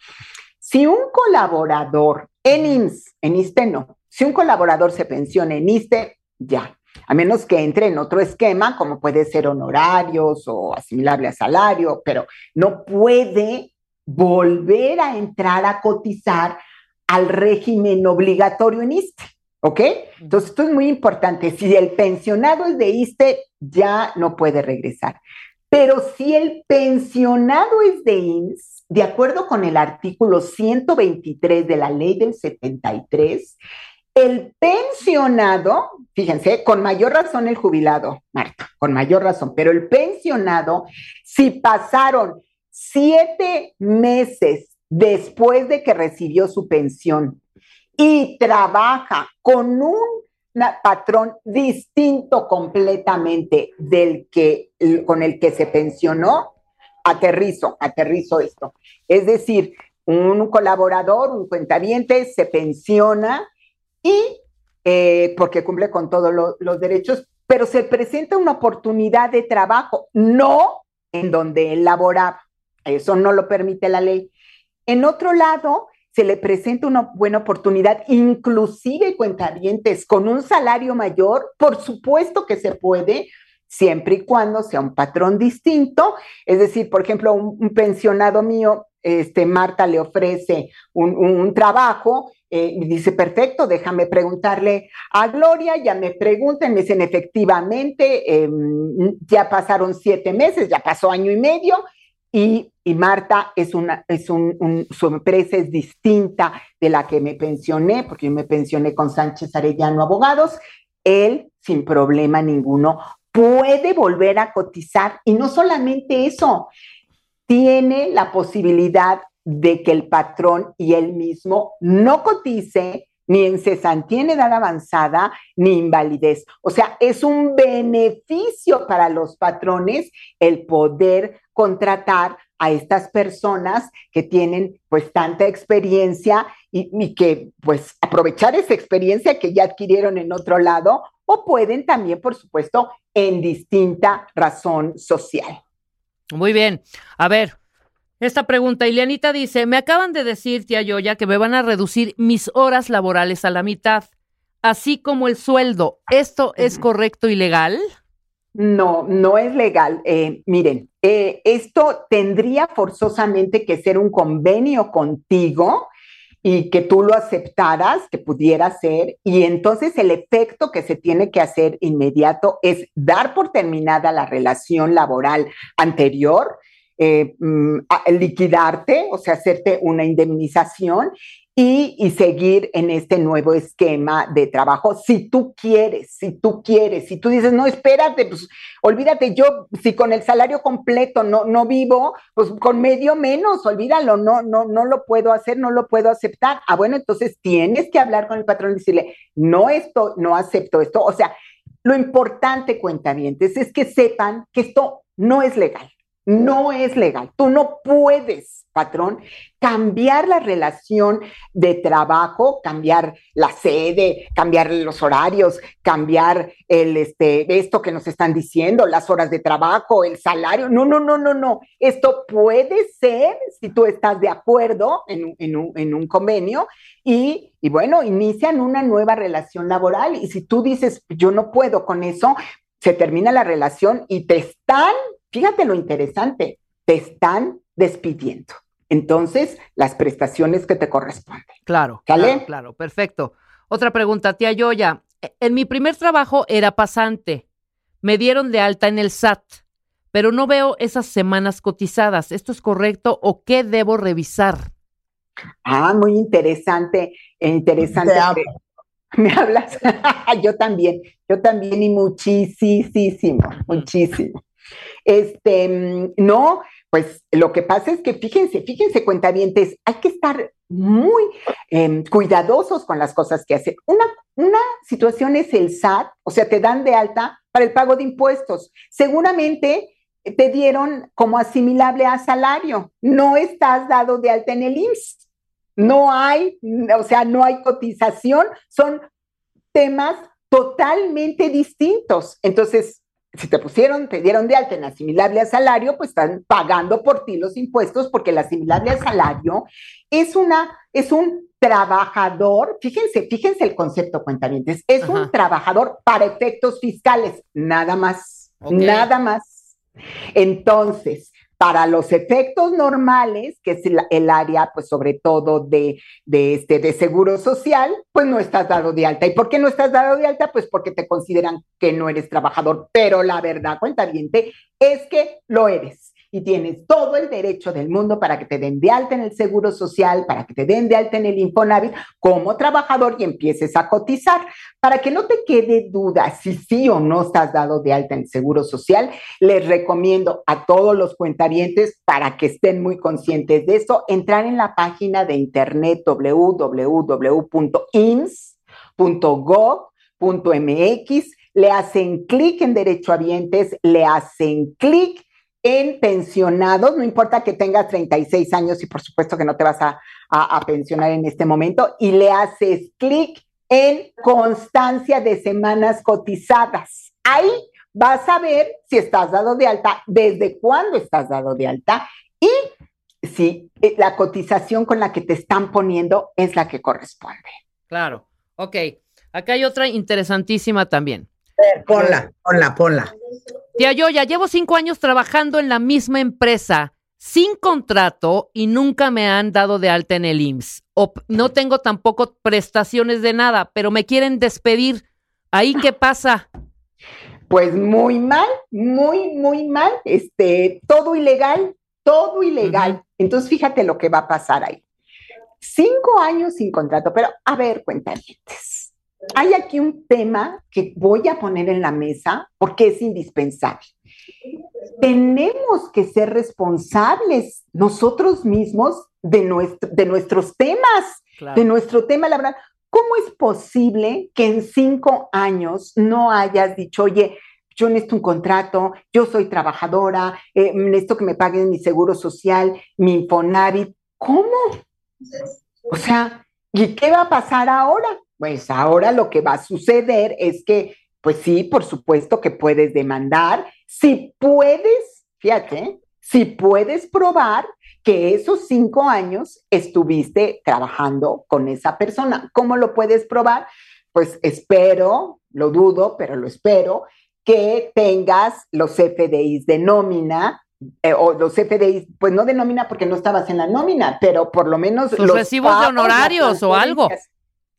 si un colaborador en IMSS, en ISTE no, si un colaborador se pensiona en ISTE, ya, a menos que entre en otro esquema, como puede ser honorarios o asimilable a salario, pero no puede volver a entrar a cotizar al régimen obligatorio en ISTE. ¿Ok? Entonces, esto es muy importante. Si el pensionado es de ISTE, ya no puede regresar. Pero si el pensionado es de IMSS, de acuerdo con el artículo 123 de la ley del 73, el pensionado, fíjense, con mayor razón el jubilado, Marta, con mayor razón, pero el pensionado, si pasaron siete meses después de que recibió su pensión y trabaja con un patrón distinto completamente del que con el que se pensionó, aterrizo, aterrizo esto. Es decir, un colaborador, un cuentaviente se pensiona y eh, porque cumple con todos lo, los derechos, pero se presenta una oportunidad de trabajo, no en donde él laboraba. Eso no lo permite la ley. En otro lado, se le presenta una buena oportunidad, inclusive cuentavientes, con un salario mayor, por supuesto que se puede, siempre y cuando sea un patrón distinto. Es decir, por ejemplo, un, pensionado mío, este, Marta le ofrece un trabajo eh, dice, perfecto, déjame preguntarle a Gloria, ya me preguntan, me dicen, efectivamente, eh, ya pasaron siete meses, ya pasó año y medio, y, y Marta es una, es un, un, su empresa es distinta de la que me pensioné, porque yo me pensioné con Sánchez Arellano Abogados, él sin problema ninguno puede volver a cotizar, y no solamente eso, tiene la posibilidad de que el patrón y él mismo no cotice ni en cesantía en edad avanzada ni invalidez. O sea, es un beneficio para los patrones el poder contratar a estas personas que tienen pues tanta experiencia y, y, que pues aprovechar esa experiencia que ya adquirieron en otro lado o pueden también, por supuesto, en distinta razón social. Muy bien. A ver, esta pregunta, Ileanita dice, me acaban de decir, tía Yoya, que me van a reducir mis horas laborales a la mitad, así como el sueldo. ¿Esto es correcto y legal? No, no es legal. Eh, miren, eh, esto tendría forzosamente que ser un convenio contigo y que tú lo aceptaras, que pudiera ser, y entonces el efecto que se tiene que hacer inmediato es dar por terminada la relación laboral anterior, eh, liquidarte, o sea, hacerte una indemnización y, y, seguir en este nuevo esquema de trabajo si tú quieres, si tú quieres, si tú dices, no, espérate, pues olvídate, yo si con el salario completo no, no vivo, pues con medio menos, olvídalo, no, no, no lo puedo hacer, no lo puedo aceptar. Ah, bueno, entonces tienes que hablar con el patrón y decirle, no esto, no acepto esto. O sea, lo importante, cuentavientes, es que sepan que esto no es legal No es legal. Tú no puedes, patrón, cambiar la relación de trabajo, cambiar la sede, cambiar los horarios, cambiar el, este, esto que nos están diciendo, las horas de trabajo, el salario. No, no, no, no, no. Esto puede ser, si tú estás de acuerdo en, en un, en un convenio, y, y bueno, inician una nueva relación laboral. Y si tú dices, yo no puedo con eso, se termina la relación y te están, fíjate lo interesante, te están despidiendo. Entonces, las prestaciones que te corresponden. Claro, ¿Sale? claro, claro, perfecto. Otra pregunta, tía Yoya. E- En mi primer trabajo era pasante. Me dieron de alta en el SAT, pero no veo esas semanas cotizadas. ¿Esto es correcto o qué debo revisar? Ah, muy interesante, eh, interesante. ¿Me hablas? yo también, yo también y muchísimo, muchísimo. Este, mm, no, pues lo que pasa es que fíjense, fíjense, cuentavientes, hay que estar muy em, cuidadosos con las cosas que hacen. Una, una situación es el SAT, o sea, te dan de alta para el pago de impuestos. Seguramente te dieron como asimilable a salario, no estás dado de alta en el IMSS. No hay, o sea, no hay cotización, son temas totalmente distintos. Entonces, si te pusieron, te dieron de alta en asimilable a salario, pues están pagando por ti los impuestos porque el asimilable a salario es una, es un trabajador, fíjense, fíjense el concepto, cuentamientos, es Ajá. un trabajador para efectos fiscales, nada más, nada más. Entonces, para los efectos normales, que es el, área, pues sobre todo de, de, este, de seguro social, pues no estás dado de alta. ¿Y por qué no estás dado de alta? Pues porque te consideran que no eres trabajador, pero la verdad, cuenta es que lo eres. Y tienes todo el derecho del mundo para que te den de alta en el seguro social, para que te den de alta en el Infonavit como trabajador y empieces a cotizar. Para que no te quede duda si sí o no estás dado de alta en el seguro social, les recomiendo a todos los cuentavientes para que estén muy conscientes de eso, entrar en la página de internet www.ins.gov.mx, le hacen clic en derechohabientes, le hacen clic en pensionados, no importa que tengas 36 años y por supuesto que no te vas a, a- pensionar en este momento, y le haces clic en constancia de semanas cotizadas. Ahí vas a ver si estás dado de alta, desde cuándo estás dado de alta y si eh, la cotización con la que te están poniendo es la que corresponde. Claro. Ok. Acá hay otra interesantísima también. Ponla, ponla, ponla. Tía Yoya, llevo cinco años trabajando en la misma empresa sin contrato y nunca me han dado de alta en el IMSS. O no tengo tampoco prestaciones de nada, pero me quieren despedir. ¿Ahí qué pasa? Pues muy mal, muy, muy mal, este, todo ilegal, todo ilegal. Entonces, fíjate lo que va a pasar ahí. Cinco años sin contrato, pero a ver, cuentavientes. Hay aquí un tema que voy a poner en la mesa porque es indispensable. Tenemos que ser responsables nosotros mismos de, nuestro- de nuestros temas de nuestro tema laboral. ¿Cómo es posible que en cinco años no hayas dicho, oye, yo necesito un contrato, yo soy trabajadora, eh, necesito que me paguen mi seguro social, mi Infonavit? ¿Cómo? O sea, ¿y qué va a pasar ahora? Pues ahora lo que va a suceder es que, pues sí, por supuesto que puedes demandar, si puedes, fíjate, si puedes probar que esos cinco años estuviste trabajando con esa persona. ¿Cómo lo puedes probar? Pues espero, lo dudo, pero lo espero, que tengas los FDIs de nómina. eh, o los FDIs, pues no de nómina porque no estabas en la nómina, pero por lo menos Sus los recibos de honorarios o algo.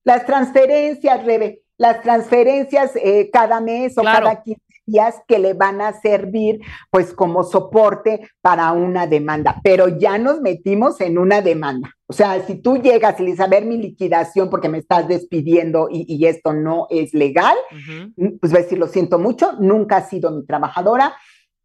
Las transferencias, Rebe, las transferencias eh, cada mes o Claro. cada 15 días que le van a servir pues como soporte para una demanda, pero ya nos metimos en una demanda. O sea, si tú llegas y le dices, a ver mi liquidación porque me estás despidiendo y, y esto no es legal, Ujú. pues va a decir, lo siento mucho, nunca ha sido mi trabajadora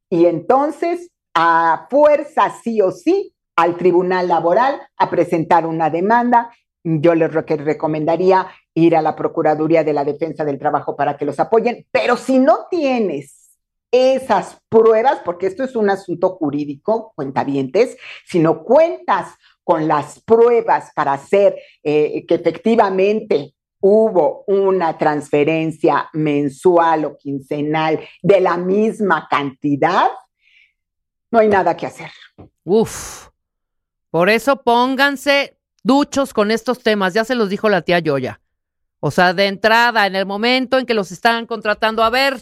y entonces a fuerza sí o sí al tribunal laboral a presentar una demanda. Yo les recomendaría ir a la Procuraduría de la Defensa del Trabajo para que los apoyen, pero si no tienes esas pruebas, porque esto es un asunto jurídico, cuentavientes, si no cuentas con las pruebas para hacer eh, que efectivamente hubo una transferencia mensual o quincenal de la misma cantidad, no hay nada que hacer. Uf. Por eso pónganse duchos con estos temas. Ya se los dijo la tía Yoya. O sea, de entrada, en el momento en que los están contratando, a ver,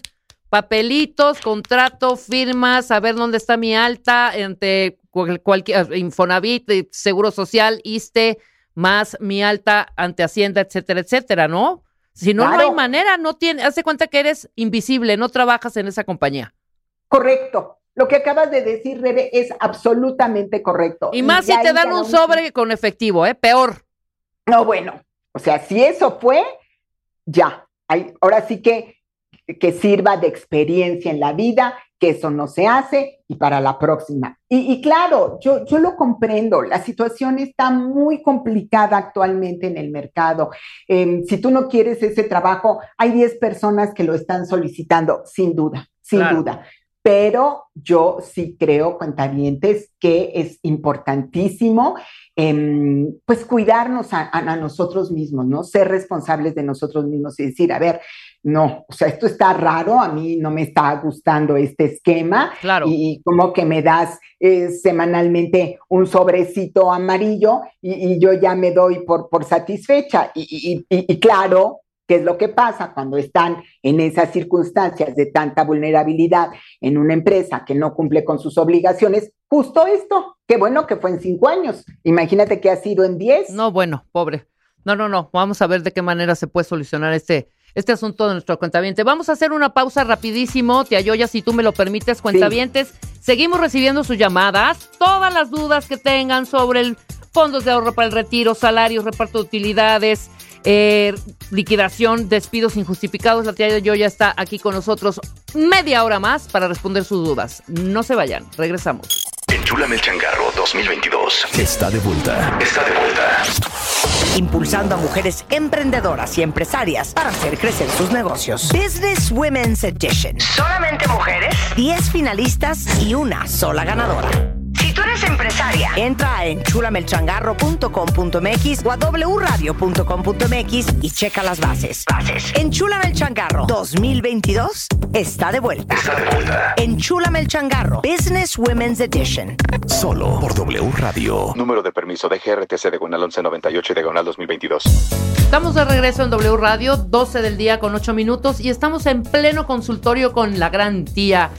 papelitos, contrato, firmas, a ver dónde está mi alta ante cual- cualquier Infonavit, eh, Seguro Social, ISTE, más mi alta ante Hacienda, etcétera, etcétera, ¿no? Si no, no hay manera, no tiene, hace cuenta que eres invisible, no trabajas en esa compañía. Correcto. Lo que acabas de decir, Rebe, es absolutamente correcto. Y más si te dan un sobre con efectivo, ¿eh? Peor. No, bueno, o sea, si eso fue, ya. Hay- ahora sí que, que sirva de experiencia en la vida, que eso no se hace y para la próxima. Y, y claro, yo, yo lo comprendo, la situación está muy complicada actualmente en el mercado. Em, si tú no quieres ese trabajo, hay 10 personas que lo están solicitando, sin duda, sin Claro. duda. Pero yo sí creo, cuentavientes, que es importantísimo em, pues cuidarnos a, nosotros mismos, ¿no? Ser responsables de nosotros mismos y decir, a ver, no, o sea, esto está raro, a mí no me está gustando este esquema Claro. y, como que me das eh, semanalmente un sobrecito amarillo y, y yo ya me doy por, por satisfecha. Y, y- y- y claro, ¿qué es lo que pasa cuando están en esas circunstancias de tanta vulnerabilidad en una empresa que no cumple con sus obligaciones? Justo esto, qué bueno que fue en cinco años. Imagínate que ha sido en diez. No, bueno, pobre. No, no, no. Vamos a ver de qué manera se puede solucionar este, este asunto de nuestro cuentaviente. Vamos a hacer una pausa rapidísimo, tía Yoya, si tú me lo permites, cuentavientes. Seguimos recibiendo sus llamadas, todas las dudas que tengan sobre el fondos de ahorro para el retiro, salarios, reparto de utilidades, eh, liquidación, despidos injustificados. La tía Yoya está aquí con nosotros media hora más para responder sus dudas. No se vayan, regresamos. Enchúlame el changarro 2022. Está de vuelta. Está de vuelta. impulsando a mujeres emprendedoras y empresarias para hacer crecer sus negocios. Business Women's Edition. Solamente mujeres, 10 finalistas y una sola ganadora. Si tú eres empresaria, entra a enchulamelchangarro.com.mx o a wradio.com.mx y checa las bases. Bases. Enchúlame el changarro 2022 está de vuelta. Está de vuelta. Enchúlame el changarro Business Women's Edition. Solo por W Radio. Número de permiso de GRTC diagonal 1198 y diagonal 2022. Estamos de regreso en W Radio, 12 del día con 8 minutos y estamos en pleno consultorio con la gran tía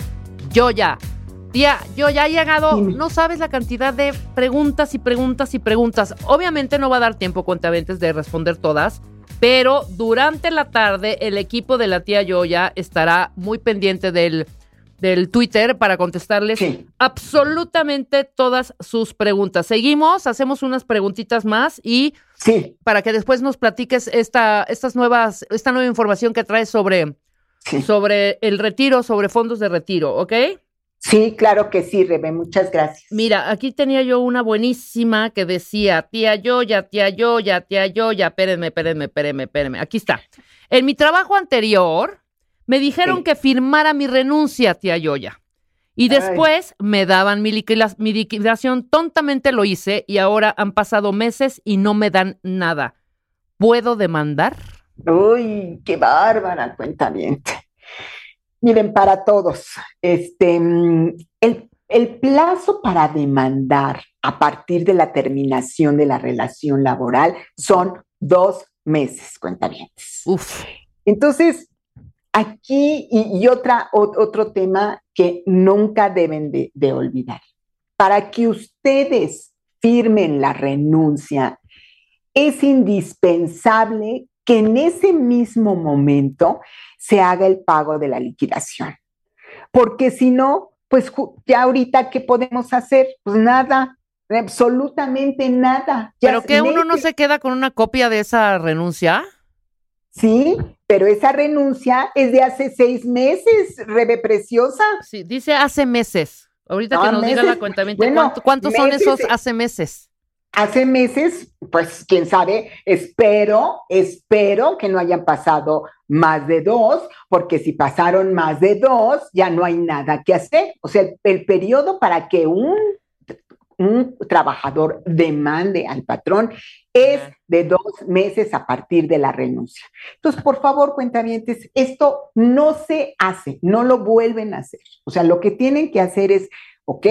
Yoya. Tía, yo ya he llegado, no sabes la cantidad de preguntas y preguntas y preguntas. Obviamente no va a dar tiempo, cuentaventes, de responder todas, pero durante la tarde el equipo de la tía Yoya estará muy pendiente del, del Twitter para contestarles absolutamente todas sus preguntas. Seguimos, hacemos unas preguntitas más y Sí. para que después nos platiques esta, estas nuevas, esta nueva información que traes sobre, sobre el retiro, sobre fondos de retiro, ¿ok? Sí, claro que sí, Rebe, muchas gracias. Mira, aquí tenía yo una buenísima que decía, tía Yoya, tía Yoya, tía Yoya, espérenme, espérenme, espérenme, espérenme. Aquí está. En mi trabajo anterior, me dijeron que firmara mi renuncia, tía Yoya. Y Ay. después me daban mi, mi liquidación. Tontamente lo hice y ahora han pasado meses y no me dan nada. ¿Puedo demandar? Uy, qué bárbara, cuenta bien. Miren, para todos, este, el, el plazo para demandar a partir de la terminación de la relación laboral son dos meses, cuentavientes. Uf. Entonces, aquí y, y otra, o- otro tema que nunca deben de, de olvidar. Para que ustedes firmen la renuncia, es indispensable que en ese mismo momento se haga el pago de la liquidación. Porque si no, pues ya ahorita, ¿qué podemos hacer? Pues nada, absolutamente nada. Ya ¿Pero que uno no se queda con una copia de esa renuncia? Sí, pero esa renuncia es de hace seis meses, Rebe Preciosa. Sí, dice hace meses. Ahorita que Ah, nos diga la cuenta, Bueno, ¿cuántos son meses, esos hace meses? Hace meses, pues quién sabe, espero, espero que no hayan pasado más de dos, porque si pasaron más de dos, ya no hay nada que hacer. O sea, el, el periodo para que un, un trabajador demande al patrón es de dos meses a partir de la renuncia. Entonces, por favor, cuentavientes, esto no se hace, no lo vuelven a hacer. O sea, lo que tienen que hacer es, ok,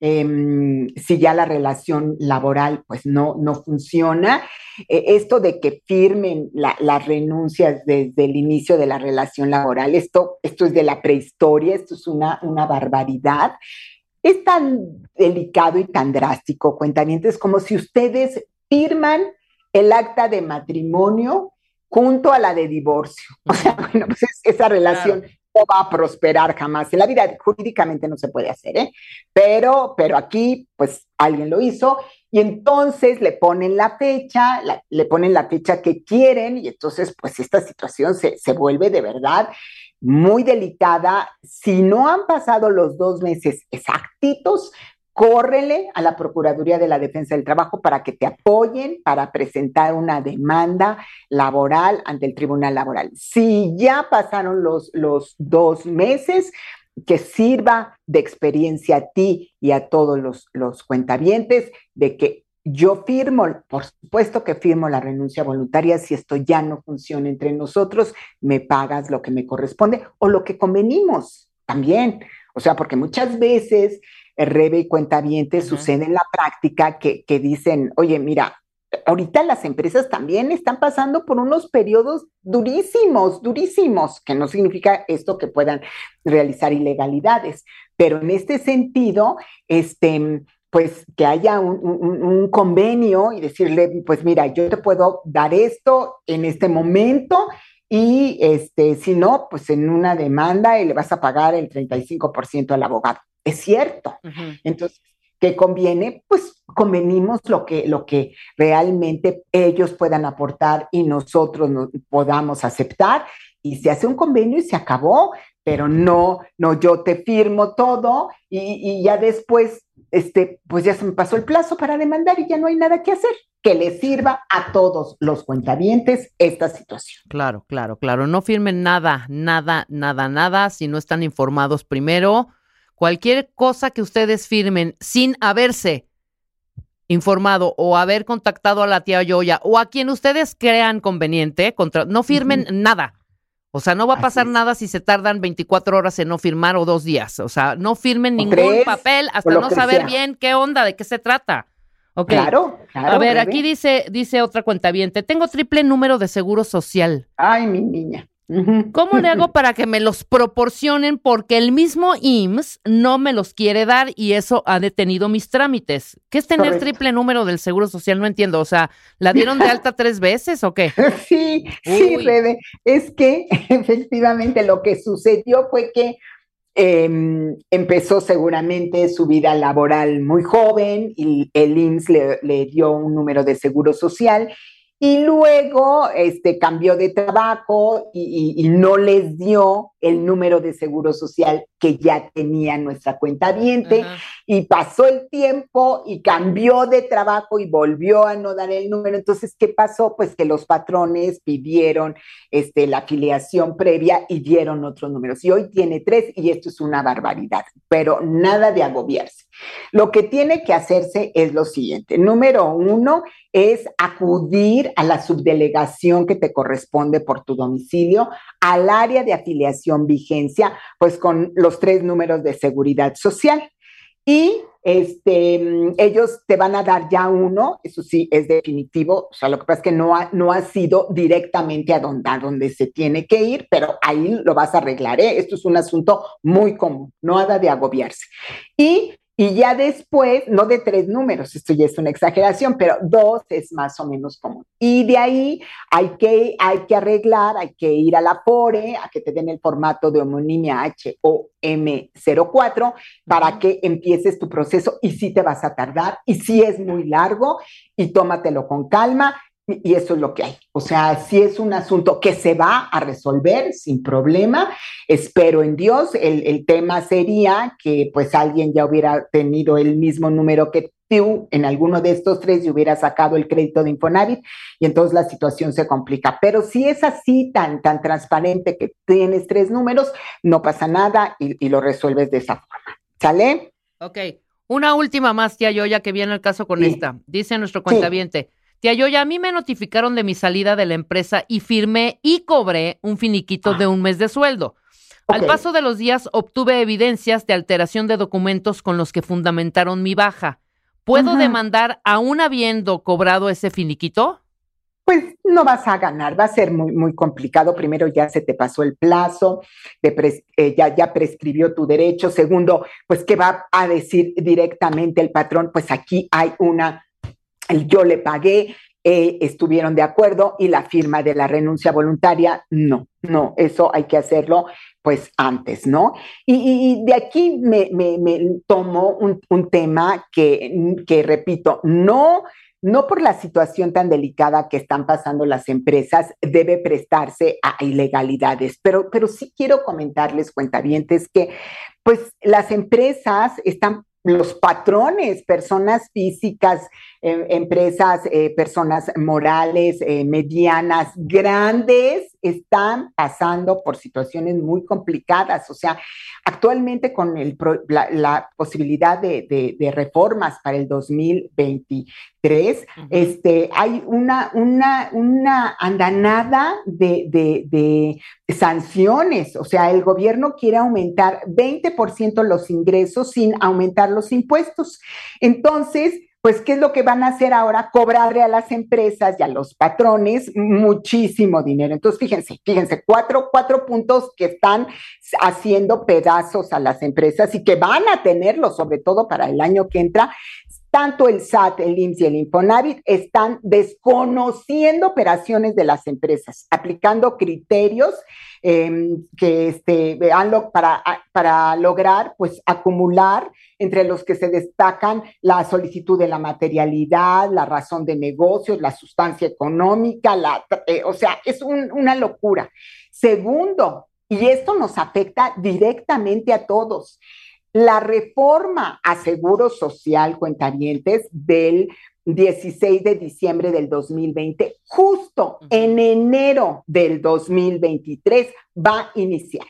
em, si ya la relación laboral pues no, no funciona, eh, esto de que firmen la- las renuncias desde el inicio de la relación laboral, esto, esto es de la prehistoria, esto es una, una barbaridad. Es tan delicado y tan drástico, cuentavientes, como si ustedes firman el acta de matrimonio junto a la de divorcio. O sea, bueno, pues es- esa relación no va a prosperar jamás. En la vida jurídicamente no se puede hacer, ¿eh? Pero, pero aquí, pues alguien lo hizo y entonces le ponen la fecha, le ponen la fecha que quieren y entonces, pues esta situación se, se vuelve de verdad muy delicada. Si no han pasado los dos meses exactitos, córrele a la Procuraduría de la Defensa del Trabajo para que te apoyen para presentar una demanda laboral ante el Tribunal Laboral. Si ya pasaron los, los dos meses, que sirva de experiencia a ti y a todos los, los cuentavientes de que yo firmo, por supuesto que firmo la renuncia voluntaria si esto ya no funciona entre nosotros, me pagas lo que me corresponde o lo que convenimos también. O sea, porque muchas veces, Rebe y cuentavientes, sucede en la práctica que, que dicen, oye, mira, ahorita las empresas también están pasando por unos periodos durísimos, durísimos, que no significa esto que puedan realizar ilegalidades, pero en este sentido, este, pues que haya un, un- un convenio y decirle, pues mira, yo te puedo dar esto en este momento y este, si no, pues en una demanda y le vas a pagar el 35% al abogado. Es cierto. Entonces, ¿qué conviene? Pues convenimos lo que, lo que realmente ellos puedan aportar y nosotros nos podamos aceptar y se hace un convenio y se acabó, pero no, no, yo te firmo todo y, y ya después, este, pues ya se me pasó el plazo para demandar y ya no hay nada que hacer. Que le sirva a todos los cuentavientes esta situación. Claro, claro, claro. No firmen nada, nada, nada, nada si no están informados primero. Cualquier cosa que ustedes firmen sin haberse informado o haber contactado a la tía Yoya o a quien ustedes crean conveniente, contra, no firmen nada. O sea, no va a pasar nada si se tardan 24 horas en no firmar o dos días. O sea, no firmen ningún tres, papel hasta no saber sea. bien qué onda, de qué se trata. Claro, claro, A ver, aquí dice, dice otra cuentaviente, tengo triple número de seguro social. Ay, mi niña. ¿Cómo le hago para que me los proporcionen? Porque el mismo IMSS no me los quiere dar y eso ha detenido mis trámites. ¿Qué es tener Correcto. triple número del seguro social? No entiendo. O sea, ¿la dieron de alta tres veces o qué? Sí, sí. Rebe. Es que efectivamente lo que sucedió fue que em, empezó seguramente su vida laboral muy joven y el IMSS le, le dio un número de seguro social y luego este, cambió de trabajo y, no les dio el número de seguro social que ya tenía nuestra cuenta viente y pasó el tiempo y cambió de trabajo y volvió a no dar el número. Entonces, ¿qué pasó? Pues que los patrones pidieron este, la afiliación previa y dieron otros números. Y hoy tiene tres y esto es una barbaridad, pero nada de agobiarse. Lo que tiene que hacerse es lo siguiente. Número uno es acudir a la subdelegación que te corresponde por tu domicilio, al área de afiliación vigencia, pues con los tres números de seguridad social. Y este, mm, ellos te van a dar ya uno, eso sí, es definitivo, o sea, lo que pasa es que no ha, no ha sido directamente a donde, a donde se tiene que ir, pero ahí lo vas a arreglar, ¿eh? Esto es un asunto muy común, no ha de agobiarse. Y, y ya después, no de tres números, esto ya es una exageración, pero dos es más o menos común. Y de ahí hay que, hay que arreglar, hay que ir a la PORE, a que te den el formato de homonimia H o M04 para que empieces tu proceso y sí te vas a tardar y sí es muy largo y tómatelo con calma y eso es lo que hay. O sea, sí es un asunto que se va a resolver sin problema. Espero en Dios. El, el tema sería que pues alguien ya hubiera tenido el mismo número que tú en alguno de estos tres y hubieras sacado el crédito de Infonavit y entonces la situación se complica. Pero si es así tan, tan transparente que tienes tres números, no pasa nada y, y lo resuelves de esa forma. ¿Sale? Ok. Una última más, tía Yoya, que viene el caso con Sí. esta. Dice nuestro cuentaviente. Tía Yoya, a mí me notificaron de mi salida de la empresa y firmé y cobré un finiquito de un mes de sueldo. Al paso de los días obtuve evidencias de alteración de documentos con los que fundamentaron mi baja. ¿Puedo Ajá. demandar aún habiendo cobrado ese finiquito? Pues no vas a ganar, va a ser muy, muy complicado. Primero, ya se te pasó el plazo, pres- eh, ya, ya prescribió tu derecho. Segundo, pues, ¿qué va a decir directamente el patrón? Pues aquí hay una, yo le pagué, eh, estuvieron de acuerdo y la firma de la renuncia voluntaria, no, no, eso hay que hacerlo pues antes, ¿no? Y, de aquí me, tomo un, tema que, que, repito, no, no por la situación tan delicada que están pasando las empresas, debe prestarse a ilegalidades, pero, pero sí quiero comentarles, cuentavientes, que pues las empresas están los patrones, personas físicas, eh, empresas, eh, personas morales, eh, medianas, grandes, están pasando por situaciones muy complicadas. O sea, actualmente con el pro- la, la posibilidad de, de- de reformas para el 2023, este, hay una, una, una andanada de, de- de sanciones. O sea, el gobierno quiere aumentar 20% los ingresos sin aumentar los impuestos. Entonces, pues, ¿qué es lo que van a hacer ahora? Cobrarle a las empresas y a los patrones muchísimo dinero. Entonces, fíjense, fíjense, cuatro, cuatro puntos que están haciendo pedazos a las empresas y que van a tenerlo, sobre todo para el año que entra. Tanto el SAT, el IMSS y el Infonavit están desconociendo operaciones de las empresas, aplicando criterios eh, que este, para, para lograr pues acumular entre los que se destacan la solicitud de la materialidad, la razón de negocios, la sustancia económica, eh, o sea, es un- una locura. Segundo, y esto nos afecta directamente a todos, la reforma a seguro social, cuentavientes, del 16 de diciembre del 2020, justo en enero del 2023, va a iniciar.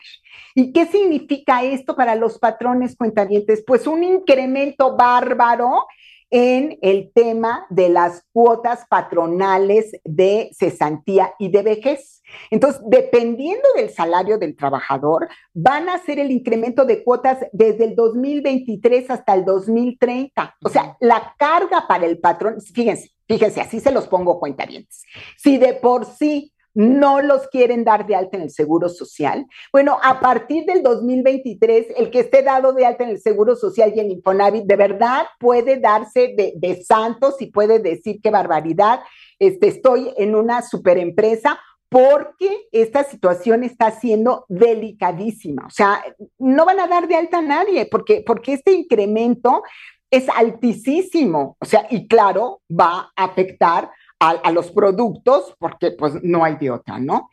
¿Y qué significa esto para los patrones cuentavientes? Pues un incremento bárbaro en el tema de las cuotas patronales de cesantía y de vejez. Entonces, dependiendo del salario del trabajador, van a hacer el incremento de cuotas desde el 2023 hasta el 2030. O sea, la carga para el patrón, fíjense, fíjense, así se los pongo cuentavientes. Si de por sí no los quieren dar de alta en el Seguro Social. Bueno, a partir del 2023, el que esté dado de alta en el Seguro Social y en Infonavit, de verdad puede darse de, de santos y puede decir qué barbaridad, este, estoy en una superempresa porque esta situación está siendo delicadísima. O sea, no van a dar de alta a nadie porque, porque este incremento es altísimo. O sea, y claro, va a afectar a, a los productos porque pues no hay de otra, ¿no?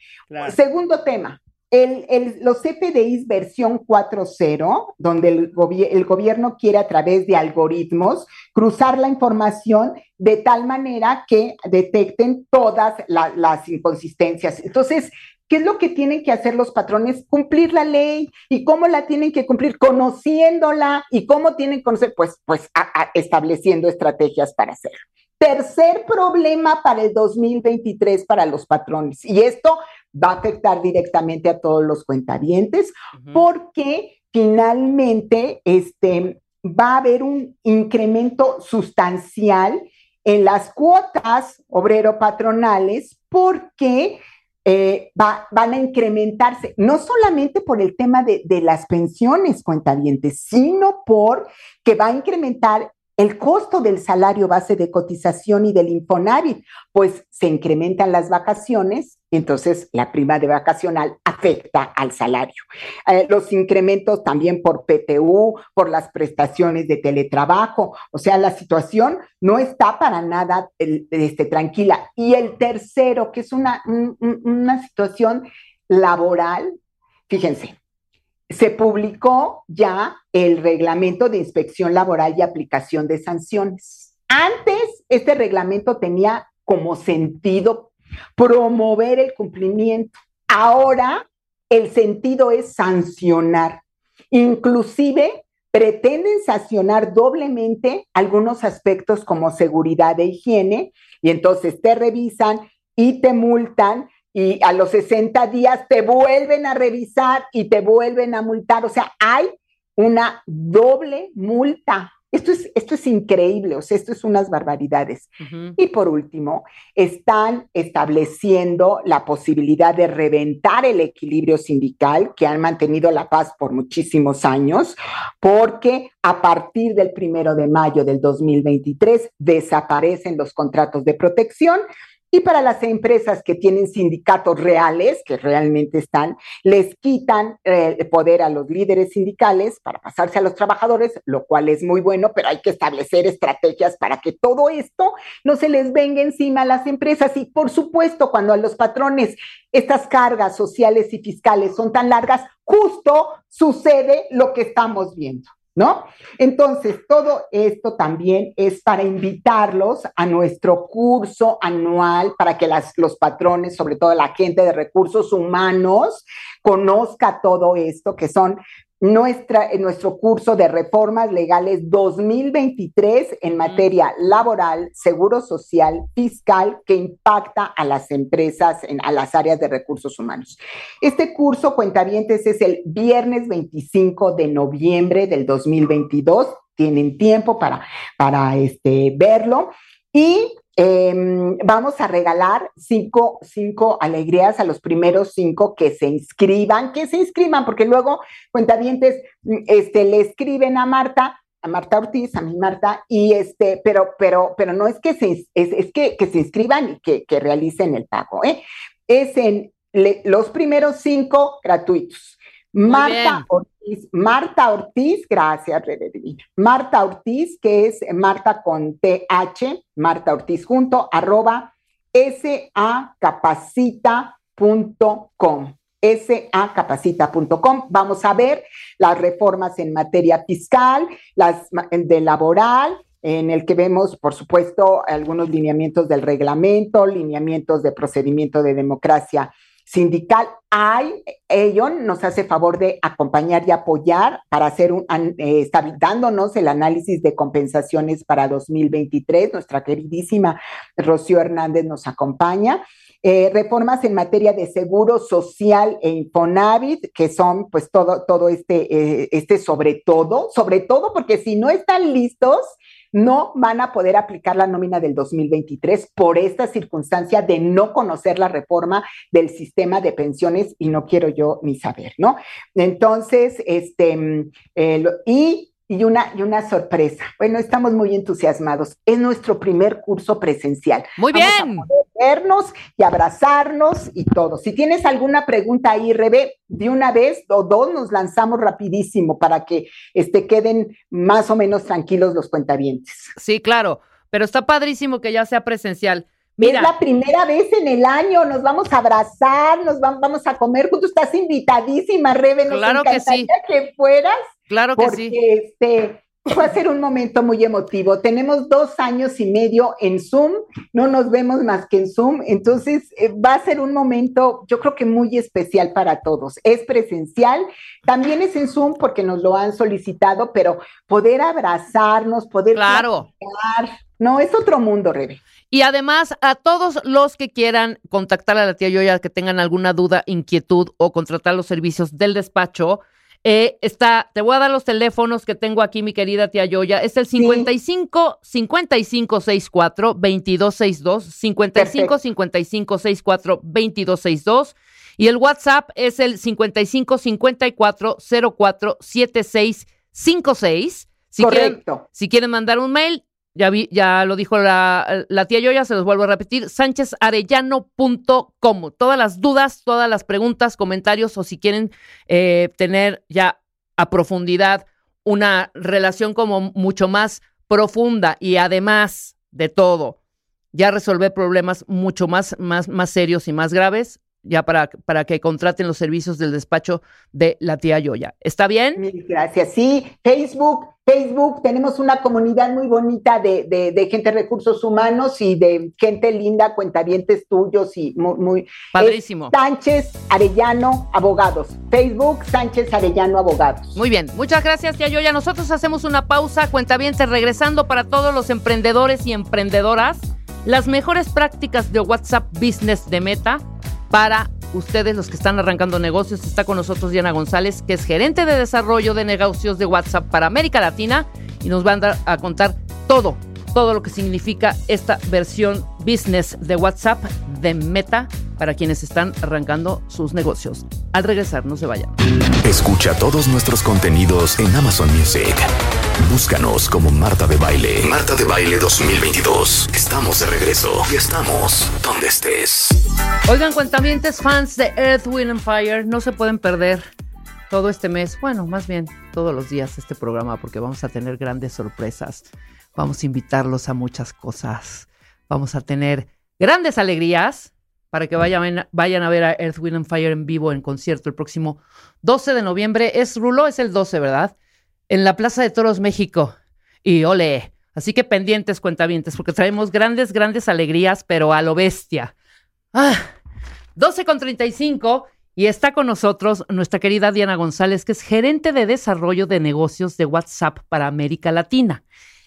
Segundo tema, el, el- los CFDIs versión 4.0, donde el, gobi- el gobierno quiere a través de algoritmos cruzar la información de tal manera que detecten todas la- las inconsistencias. Entonces, ¿qué es lo que tienen que hacer los patrones? Cumplir la ley. ¿Y cómo la tienen que cumplir? Conociéndola. ¿Y cómo tienen que conocer? Pues, pues a- a- estableciendo estrategias para hacerlo. Tercer problema para el 2023 para los patrones. Y esto va a afectar directamente a todos los cuentavientes porque finalmente este, va a haber un incremento sustancial en las cuotas obrero-patronales porque eh, va- van a incrementarse, no solamente por el tema de, de las pensiones cuentavientes, sino por que va a incrementar el costo del salario base de cotización y del Infonavit, pues se incrementan las vacaciones, entonces la prima de vacacional afecta al salario. Eh, los incrementos también por PTU, por las prestaciones de teletrabajo, o sea, la situación no está para nada este, tranquila. Y el tercero, que es una, un- un- una situación laboral, fíjense, se publicó ya el reglamento de inspección laboral y aplicación de sanciones. Antes, este reglamento tenía como sentido promover el cumplimiento. Ahora, el sentido es sancionar. Inclusive, pretenden sancionar doblemente algunos aspectos como seguridad e higiene, y entonces te revisan y te multan y a los 60 días te vuelven a revisar y te vuelven a multar. O sea, hay una doble multa. Esto es, esto es increíble, o sea, esto es unas barbaridades. Y por último, están estableciendo la posibilidad de reventar el equilibrio sindical que han mantenido la paz por muchísimos años, porque a partir del primero de mayo del 2023 desaparecen los contratos de protección. Y para las empresas que tienen sindicatos reales, que realmente están, les quitan eh, el poder a los líderes sindicales para pasarse a los trabajadores, lo cual es muy bueno, pero hay que establecer estrategias para que todo esto no se les venga encima a las empresas. Y por supuesto, cuando a los patrones estas cargas sociales y fiscales son tan largas, justo sucede lo que estamos viendo. ¿No? Entonces, todo esto también es para invitarlos a nuestro curso anual para que los patrones, sobre todo la gente de recursos humanos, conozca todo esto, que son nuestra, en nuestro curso de reformas legales 2023 en materia laboral, seguro social, fiscal, que impacta a las empresas, en, a las áreas de recursos humanos. Este curso, cuentavientes, es el viernes 25 de noviembre del 2022. Tienen tiempo para, para este, verlo. Y eh, vamos a regalar cinco, cinco alegrías a los primeros cinco que se inscriban, que se inscriban, porque luego cuentavientes este, le escriben a Marta, a Marta Ortiz, a mi Marta, y este, pero, pero, pero no es que se, es, es que, que se inscriban y que, que realicen el pago, ¿eh? Es en le- los primeros cinco gratuitos. Marta bien. Marta Ortiz, gracias. Marta Ortiz, que es Marta con TH, Marta Ortiz junto, arroba sacapacita.com sacapacita.com. Vamos a ver las reformas en materia fiscal, las de laboral, en el que vemos, por supuesto, algunos lineamientos del reglamento, lineamientos de procedimiento de democracia sindical. Hay, ello nos hace favor de acompañar y apoyar para hacer un, eh, está dándonos el análisis de compensaciones para 2023. Nuestra queridísima Rocío Hernández nos acompaña. Eh, reformas en materia de seguro social e Infonavit, que son pues todo, todo este, eh, este sobre todo, sobre todo porque si no están listos, no van a poder aplicar la nómina del 2023 por esta circunstancia de no conocer la reforma del sistema de pensiones y no quiero yo ni saber, ¿no? Entonces, este, mm, eh, y, y, una, y una sorpresa. Bueno, estamos muy entusiasmados. Es nuestro primer curso presencial. Muy Vamos a bien. poder vernos y abrazarnos y todo. Si tienes alguna pregunta ahí, Rebe, de una vez o dos nos lanzamos rapidísimo para que este, queden más o menos tranquilos los cuentavientes. Sí, claro. Pero está padrísimo que ya sea presencial. Es la primera vez en el año, nos vamos a abrazar, nos vam- vamos a comer juntos, estás invitadísima, Rebe, nos Claro que sí. que fueras, claro que porque sí. este, va a ser un momento muy emotivo. Tenemos dos años y medio en Zoom, no nos vemos más que en Zoom, entonces eh, va a ser un momento, yo creo que muy especial para todos. Es presencial, también es en Zoom porque nos lo han solicitado, pero poder abrazarnos, poder Claro. platicar, no, es otro mundo, Rebe. Y además, a todos los que quieran contactar a la tía Yoya, que tengan alguna duda, inquietud o contratar los servicios del despacho, eh, está, te voy a dar los teléfonos que tengo aquí, mi querida tía Yoya. Es el 55 55 64 2262, 55 Perfecto. 55 64 2262. Y el WhatsApp es el 55 54 04 7656. Si quieren, Correcto. si quieren mandar un mail, ya, vi, ya lo dijo la, la tía Yoya, se los vuelvo a repetir, sánchez.arellano.com. Todas las dudas, todas las preguntas, comentarios o si quieren eh, tener ya a profundidad una relación como mucho más profunda y además de todo, ya resolver problemas mucho más, más, más serios y más graves, ya para, para que contraten los servicios del despacho de la tía Yoya. ¿Está bien? Mil gracias. Sí, Facebook, Facebook, tenemos una comunidad muy bonita de, de, de gente de recursos humanos y de gente linda, cuentavientes tuyos y muy, muy Padrísimo. Sánchez Arellano Abogados. Facebook, Sánchez Arellano Abogados. Muy bien, muchas gracias, tía Yoya. Nosotros hacemos una pausa, cuentavientes, regresando para todos los emprendedores y emprendedoras, las mejores prácticas de WhatsApp Business de Meta para ustedes los que están arrancando negocios. Está con nosotros Diana González, que es gerente de desarrollo de negocios de WhatsApp para América Latina y nos va a, dar a contar todo, todo lo que significa esta versión business de WhatsApp de Meta para quienes están arrancando sus negocios. Al regresar, no se vayan. Escucha todos nuestros contenidos en Amazon Music. Búscanos como Marta de Baile. Marta de Baile 2022. Estamos de regreso y estamos donde estés. Oigan, cuentamientos fans de Earth, Wind and Fire, no se pueden perder todo este mes, bueno, más bien todos los días este programa, porque vamos a tener grandes sorpresas. Vamos a invitarlos a muchas cosas. Vamos a tener grandes alegrías para que vayan, a ver a Earth, Wind and Fire en vivo en concierto el próximo 12 de noviembre. Es Rulo, es el 12, ¿verdad? En la Plaza de Toros, México. Y ole. Así que pendientes, cuentavientes, porque traemos grandes, grandes alegrías, pero a lo bestia. Ah, 12 con 35 y está con nosotros nuestra querida Diana González, que es gerente de desarrollo de negocios de WhatsApp para América Latina.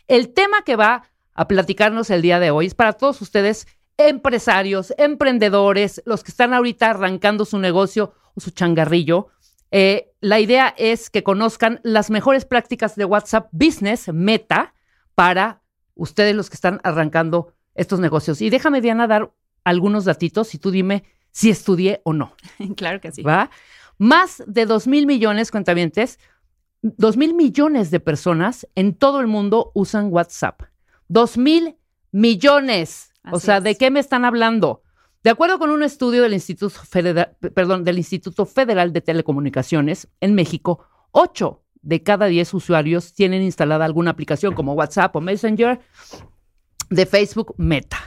El tema que va a platicarnos el día de hoy es para todos ustedes, empresarios, emprendedores, los que están ahorita arrancando su negocio o su changarrillo. Eh, la idea es que conozcan las mejores prácticas de WhatsApp Business Meta para ustedes los que están arrancando estos negocios. Y déjame, Diana, dar algunos datitos y tú dime si estudié o no. Claro que sí. ¿Va? Más de 2 mil millones, cuentavientes, 2 mil millones de personas en todo el mundo usan WhatsApp. 2 mil millones. o sea, es. ¿de qué me están hablando? De acuerdo con un estudio del Instituto Federal, perdón, del Instituto Federal de Telecomunicaciones en México, 8 de cada 10 usuarios tienen instalada alguna aplicación como WhatsApp o Messenger de Facebook Meta.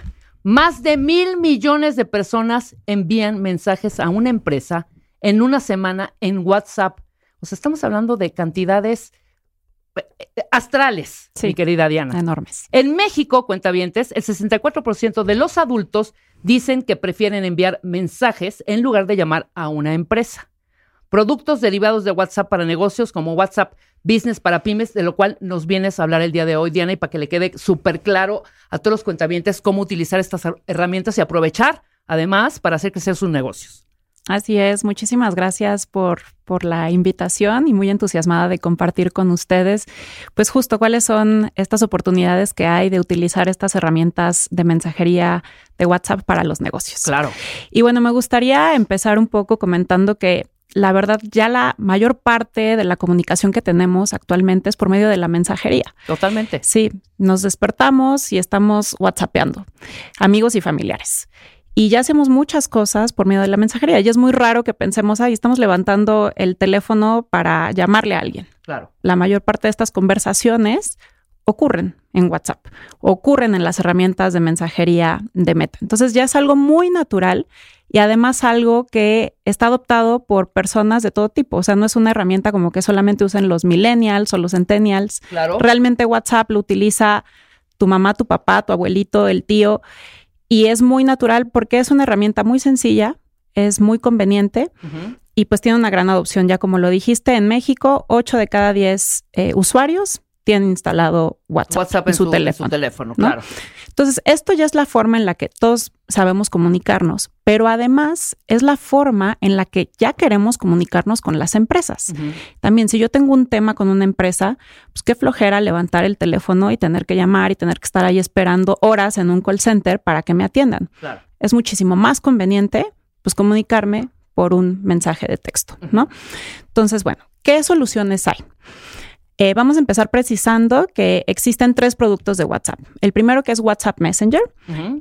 Más de mil millones de personas envían mensajes a una empresa en una semana en WhatsApp. O sea, estamos hablando de cantidades eh, eh, astrales, Sí. mi querida Diana. Enormes. En México, cuentavientes, el 64% de los adultos dicen que prefieren enviar mensajes en lugar de llamar a una empresa. Productos derivados de WhatsApp para negocios como WhatsApp Business para pymes, de lo cual nos vienes a hablar el día de hoy, Diana, y para que le quede súper claro a todos los cuentavientes cómo utilizar estas her- herramientas y aprovechar, además, para hacer crecer sus negocios. Así es, muchísimas gracias por, por la invitación y muy entusiasmada de compartir con ustedes, pues justo cuáles son estas oportunidades que hay de utilizar estas herramientas de mensajería de WhatsApp para los negocios. Claro. Y bueno, me gustaría empezar un poco comentando que la verdad ya la mayor parte de la comunicación que tenemos actualmente es por medio de la mensajería. Totalmente. Sí, nos despertamos y estamos WhatsAppeando, amigos y familiares. Y ya hacemos muchas cosas por medio de la mensajería. Y es muy raro que pensemos, ahí estamos levantando el teléfono para llamarle a alguien. Claro. La mayor parte de estas conversaciones ocurren en WhatsApp, ocurren en las herramientas de mensajería de Meta. Entonces ya es algo muy natural y además algo que está adoptado por personas de todo tipo. O sea, no es una herramienta como que solamente usen los millennials o los centennials. Claro. Realmente WhatsApp lo utiliza tu mamá, tu papá, tu abuelito, el tío. Y es muy natural porque es una herramienta muy sencilla, es muy conveniente y pues tiene una gran adopción. Ya como lo dijiste, en México, 8 de cada 10 eh, usuarios tienen instalado WhatsApp, WhatsApp en su, teléfono. teléfono, ¿no? claro. Entonces, esto ya es la forma en la que todos sabemos comunicarnos, pero además es la forma en la que ya queremos comunicarnos con las empresas. También, si yo tengo un tema con una empresa, pues qué flojera levantar el teléfono y tener que llamar y tener que estar ahí esperando horas en un call center para que me atiendan. Claro. Es muchísimo más conveniente, pues, comunicarme por un mensaje de texto, ¿no? Entonces, bueno, ¿qué soluciones hay? Eh, vamos a empezar precisando que existen tres productos de WhatsApp. El primero que es WhatsApp Messenger,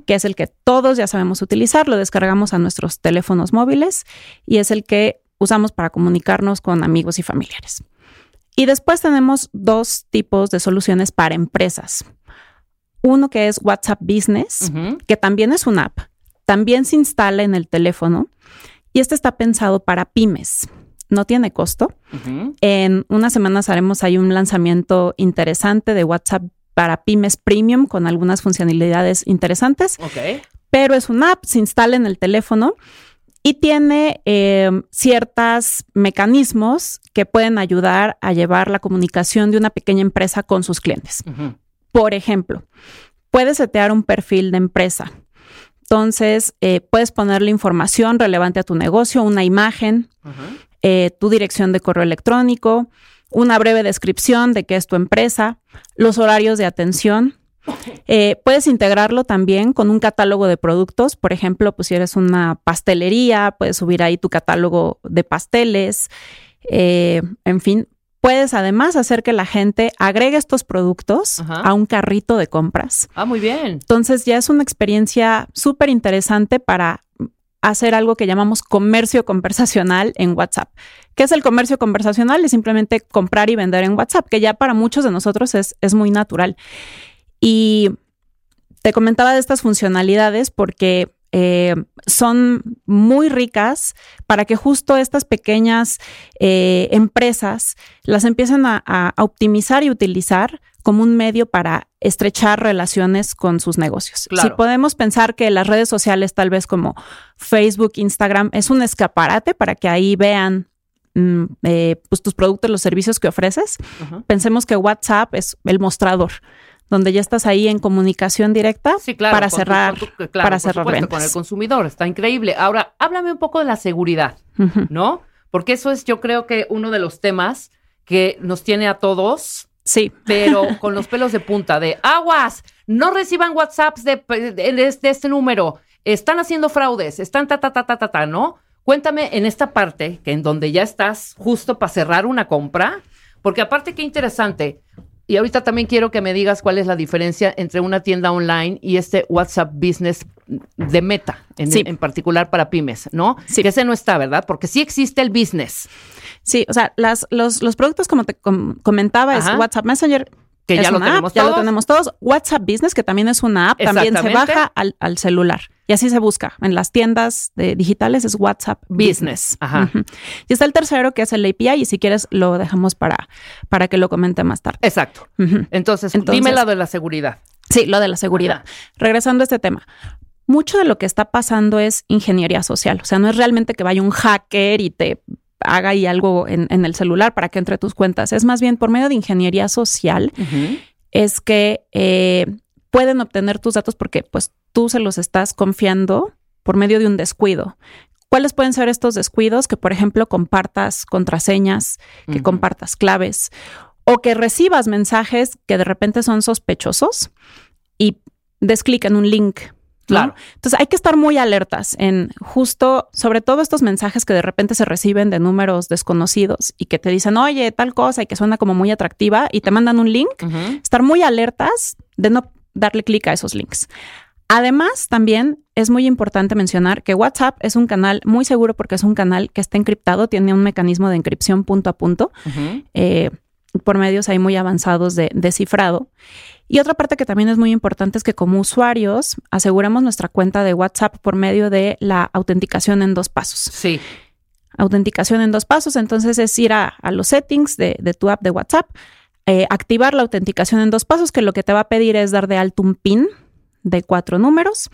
que es el que todos ya sabemos utilizar, lo descargamos a nuestros teléfonos móviles y es el que usamos para comunicarnos con amigos y familiares. Y después tenemos dos tipos de soluciones para empresas. Uno que es WhatsApp Business, que también es una app, también se instala en el teléfono Y este está pensado para pymes. No tiene costo. En unas semanas haremos ahí un lanzamiento interesante de WhatsApp para pymes premium con algunas funcionalidades interesantes, Ok. pero es una app, se instala en el teléfono y tiene eh, ciertos mecanismos que pueden ayudar a llevar la comunicación de una pequeña empresa con sus clientes. Por ejemplo, puedes setear un perfil de empresa. Entonces, eh, puedes ponerle información relevante a tu negocio, una imagen, Ujú. Eh, tu dirección de correo electrónico, una breve descripción de qué es tu empresa, los horarios de atención. Eh, puedes integrarlo también con un catálogo de productos. Por ejemplo, pues si eres una pastelería, puedes subir ahí tu catálogo de pasteles. Eh, en fin, puedes además hacer que la gente agregue estos productos Ajá. a un carrito de compras. Ah, muy bien. Entonces ya es una experiencia súper interesante para hacer algo que llamamos comercio conversacional en WhatsApp. ¿Qué es el comercio conversacional? Es simplemente comprar y vender en WhatsApp, que ya para muchos de nosotros es, es muy natural. Y te comentaba de estas funcionalidades porque eh, son muy ricas para que justo estas pequeñas eh, empresas las empiecen a, optimizar y utilizar como un medio para estrechar relaciones con sus negocios. Claro. Si podemos pensar que las redes sociales, tal vez como Facebook, Instagram, es un escaparate para que ahí vean mm, eh, pues, tus productos, los servicios que ofreces, pensemos que WhatsApp es el mostrador, donde ya estás ahí en comunicación directa Sí, claro. para tu- cerrar, tu- claro, para cerrar supuesto, ventas. Con el consumidor, está increíble. Ahora, háblame un poco de la seguridad. ¿no? Porque eso es, yo creo que uno de los temas que nos tiene a todos, Sí. pero con los pelos de punta, de aguas, no reciban WhatsApps de, de- de- de este número, están haciendo fraudes, están ta, ta, ta, ta, ta, ta, ¿no? Cuéntame en esta parte, que en donde ya estás justo para cerrar una compra, porque aparte qué interesante, y ahorita también quiero que me digas cuál es la diferencia entre una tienda online y este WhatsApp Business de Meta, en, Sí. en particular para pymes, ¿no? Sí. Que ese no está, ¿verdad? Porque sí existe el business, Sí, o sea, las, los, los productos, como te com- comentaba, Ajá. es WhatsApp Messenger. Que es ya lo tenemos app, ya lo todos. tenemos todos. WhatsApp Business, que también es una app, también se baja al, al celular. Y así se busca. En las tiendas de- digitales es WhatsApp Business. Business. Ajá. Y está el tercero, que es el API, y si quieres lo dejamos para, para que lo comente más tarde. exacto. Entonces, Entonces- dime la de la seguridad. Sí, lo de la seguridad. Regresando a este tema. Mucho de lo que está pasando es ingeniería social. O sea, no es realmente que vaya un hacker y te haga ahí algo en, en el celular para que entre tus cuentas. Es más bien por medio de ingeniería social es que eh, pueden obtener tus datos porque pues tú se los estás confiando por medio de un descuido. ¿Cuáles pueden ser estos descuidos? Que, por ejemplo, compartas contraseñas, que compartas claves o que recibas mensajes que de repente son sospechosos y des clic en un link. Claro. Entonces hay que estar muy alertas en justo, sobre todo estos mensajes que de repente se reciben de números desconocidos y que te dicen, oye, tal cosa y que suena como muy atractiva y te mandan un link estar muy alertas de no darle clic a esos links. Además, también es muy importante mencionar que WhatsApp es un canal muy seguro porque es un canal que está encriptado, tiene un mecanismo de encripción punto a punto, eh, por medios ahí muy avanzados de, de cifrado. Y otra parte que también es muy importante es que como usuarios aseguramos nuestra cuenta de WhatsApp por medio de la autenticación en dos pasos Sí. autenticación en dos pasos. Entonces es ir a, a los settings de, de tu app de WhatsApp, eh, activar la autenticación en dos pasos, que lo que te va a pedir es dar de alto un PIN de cuatro números.